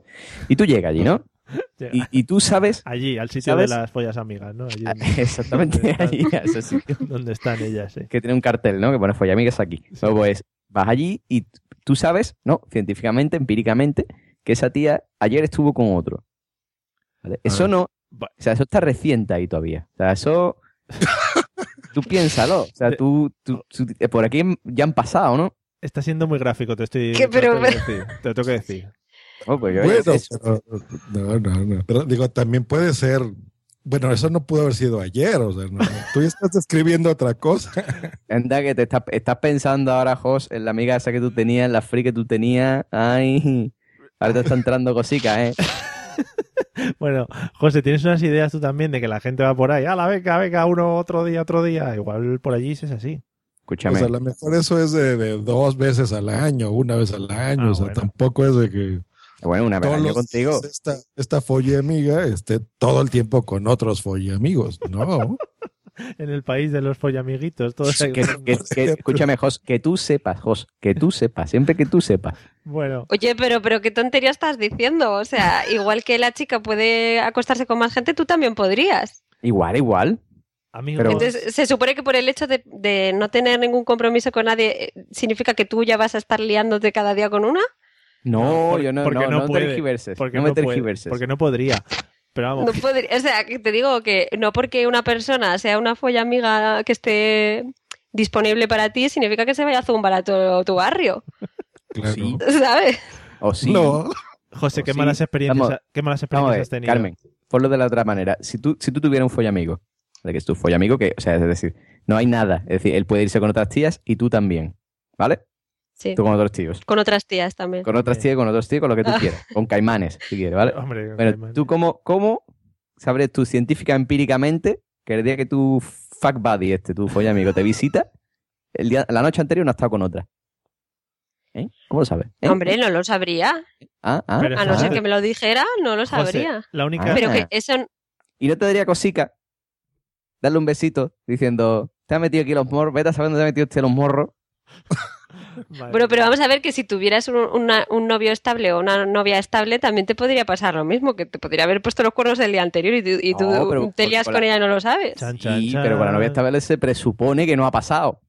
Y tú llegas allí, ¿no? Y, y tú sabes
Allí, al sitio
¿Sabes?
de las follas amigas, ¿no? Allí
Ah, exactamente allí, a ese sitio.
donde están ellas, ¿eh?
Que tiene un cartel, ¿no? Que pone follamigas aquí.
Sí.
Bueno, pues vas allí y tú sabes, ¿no? Científicamente, empíricamente, que esa tía ayer estuvo con otro. ¿Vale? Eso
Ah.
no. O sea, eso está reciente ahí todavía. O sea, eso. Tú piénsalo. O sea, tú, tú- tú- eh, por aquí ya han pasado, ¿no?
Está siendo muy gráfico, te estoy.
¿Qué?
te lo
Pero-
tengo que decir, Te lo tengo que decir.
Oh, pues yo-
Bueno, pero, no, no, no. Pero digo, también puede ser. Bueno, eso no pudo haber sido ayer, o sea, no. tú ya estás describiendo otra cosa.
Anda que te estás, estás pensando ahora, Jos, en la amiga esa que tú tenías, en la free que tú tenías. Ay, ahora te está entrando cositas, ¿eh?
Bueno, José, ¿tienes unas ideas tú también de que la gente va por ahí? ¡A la beca, beca! Uno, otro día, otro día. Igual por allí es así.
O
Escúchame.
sea, a lo mejor eso es de, de dos veces al año, una vez al año.
Ah,
o sea,
bueno.
tampoco es de que
bueno, una vez contigo.
esta, esta folle amiga esté todo el tiempo con otros folle amigos. No.
En el país de los follamiguitos. Todos
Que, que- que- escúchame, Jos, que tú sepas, Jos, que tú sepas, siempre que tú sepas.
Bueno,
Oye, pero, pero qué tontería estás diciendo. O sea, igual que la chica puede acostarse con más gente, tú también podrías.
Igual, igual.
amigos.
Pero-
Entonces, se supone que por el hecho de, de no tener ningún compromiso con nadie, eh, ¿significa que tú ya vas a estar liándote cada día con una?
No,
por-
yo no,
porque
no,
no
no,
puede,
tergiverses.
porque
no me
no puede,
tergiverses.
porque no podría. Pero vamos,
No podría, o sea, que te digo que no porque una persona sea una folla amiga que esté disponible para ti, significa que se vaya a zumbar a todo tu barrio,
Claro.
Sí.
¿sabes?
O sí.
No.
José, qué
sí.
malas experiencias,
Vamos-
qué malas
Vamos a
experiencias
ver,
has tenido.
Carmen, ponlo de la otra manera. Si tú, si tú tuvieras un follamigo, de que es tu follamigo, que, o sea, es decir, no hay nada. Es decir, él puede irse con otras tías y tú también. ¿Vale?
Sí.
Tú con otros tíos.
Con otras tías también.
Con otras tías, con otros tíos, con lo que tú
Ah.
quieras. Con caimanes, si quieres, ¿vale?
Hombre,
Pero
Carmen.
tú, ¿cómo, cómo sabres tú científica empíricamente que el día que tu fuck buddy, este, tu follamigo, te visita, el día, la noche anterior no ha estado con otra? ¿Eh? ¿Cómo lo sabes? ¿Eh?
Hombre, no lo sabría.
Ah, ah,
A no
Ah.
ser que me lo dijera, no lo
José,
sabría.
la única.
Ah.
Pero que eso
¿Y no te daría cosica darle un besito diciendo, te ha metido aquí los morros, vete a saber dónde te ha metido usted los morros?
Vale.
Bueno, pero vamos a ver que si tuvieras un, una- un novio estable o una novia estable, también te podría pasar lo mismo, que te podría haber puesto los cuernos el día anterior y tú, y tú
No, pero
te
con-
lías
con
con
la-
ella y no lo sabes.
Chan, chan,
Sí,
chan.
pero con la novia estable se presupone que no ha pasado.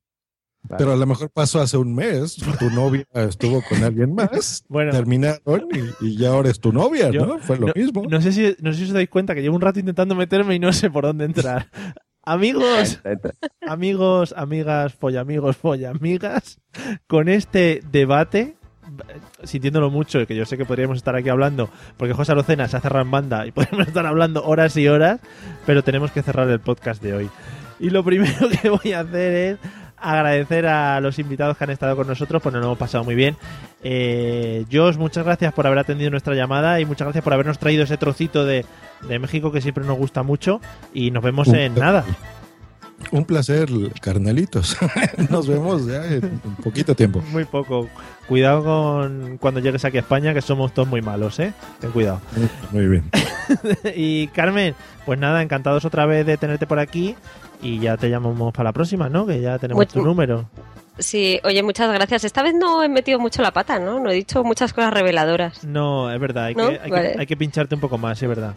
Pero a lo mejor pasó hace un mes, tu novia estuvo con alguien más,
Bueno.
terminaron y, y ya ahora es tu novia,
Yo-
¿no? Fue lo
no,
mismo.
No sé, si, no sé si os dais cuenta que llevo un rato intentando meterme y no sé por dónde entrar. Amigos, amigos, amigas, follamigos, follamigas, con este debate, sintiéndolo mucho, que yo sé que podríamos estar aquí hablando, porque José Arocena se ha cerrado en banda y podemos estar hablando horas y horas, pero tenemos que cerrar el podcast de hoy. Y lo primero que voy a hacer es agradecer a los invitados que han estado con nosotros, pues nos lo hemos pasado muy bien. Eh, Josh, muchas gracias por haber atendido nuestra llamada y muchas gracias por habernos traído ese trocito de, de México que siempre nos gusta mucho. Y nos vemos en nada.
Un placer, carnalitos. Nos vemos ya en un poquito tiempo.
Muy poco. Cuidado con cuando llegues aquí a España, que somos todos muy malos, ¿eh? Ten cuidado.
Muy bien.
y Carmen, pues nada, encantados otra vez de tenerte por aquí y ya te llamamos para la próxima, ¿no? Que ya tenemos
Mucho-
tu número.
Sí, oye, muchas gracias. Esta vez no he metido mucho la pata, ¿no? No he dicho muchas cosas reveladoras.
No, es verdad, hay,
¿No?
que, hay,
Vale.
que, hay que pincharte un poco más, es verdad.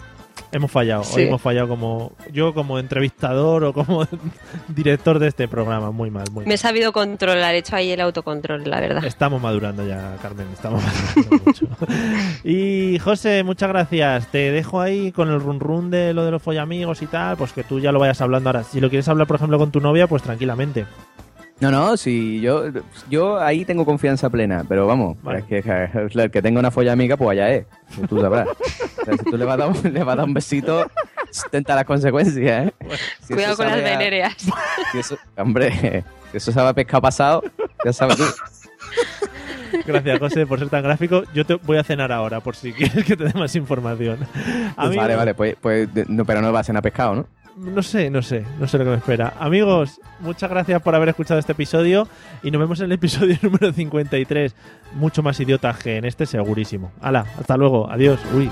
Hemos fallado,
Sí.
hoy hemos fallado como yo como entrevistador o como director de este programa, muy mal, muy
Me he
mal.
sabido controlar, he hecho ahí el autocontrol, la verdad.
Estamos madurando ya, Carmen, estamos madurando mucho. Y José, muchas gracias. Te dejo ahí con el run run de lo de los follamigos y tal, pues que tú ya lo vayas hablando ahora. Si lo quieres hablar, por ejemplo, con tu novia, pues tranquilamente.
No, no, si yo, yo ahí tengo confianza plena, pero vamos,
Vale.
es que que el que tenga una folla amiga, pues allá es. Tú sabrás. O sea, si tú le vas a dar un, le vas a dar un besito, tenta las consecuencias, ¿eh? Si
Cuidado con las
si eso- hombre, si eso sabe a pescado pasado, ya sabes tú.
Gracias, José, por ser tan gráfico. Yo te voy a cenar ahora, por si quieres que te dé más información. Amigo-
vale, vale, pues, pues no, pero no va a cenar pescado, ¿no?
No sé, no sé, no sé lo que me espera. Amigos, muchas gracias por haber escuchado este episodio y nos vemos en el episodio número 53. Mucho más idiota que en este, segurísimo. Hala, hasta luego, adiós. Uy.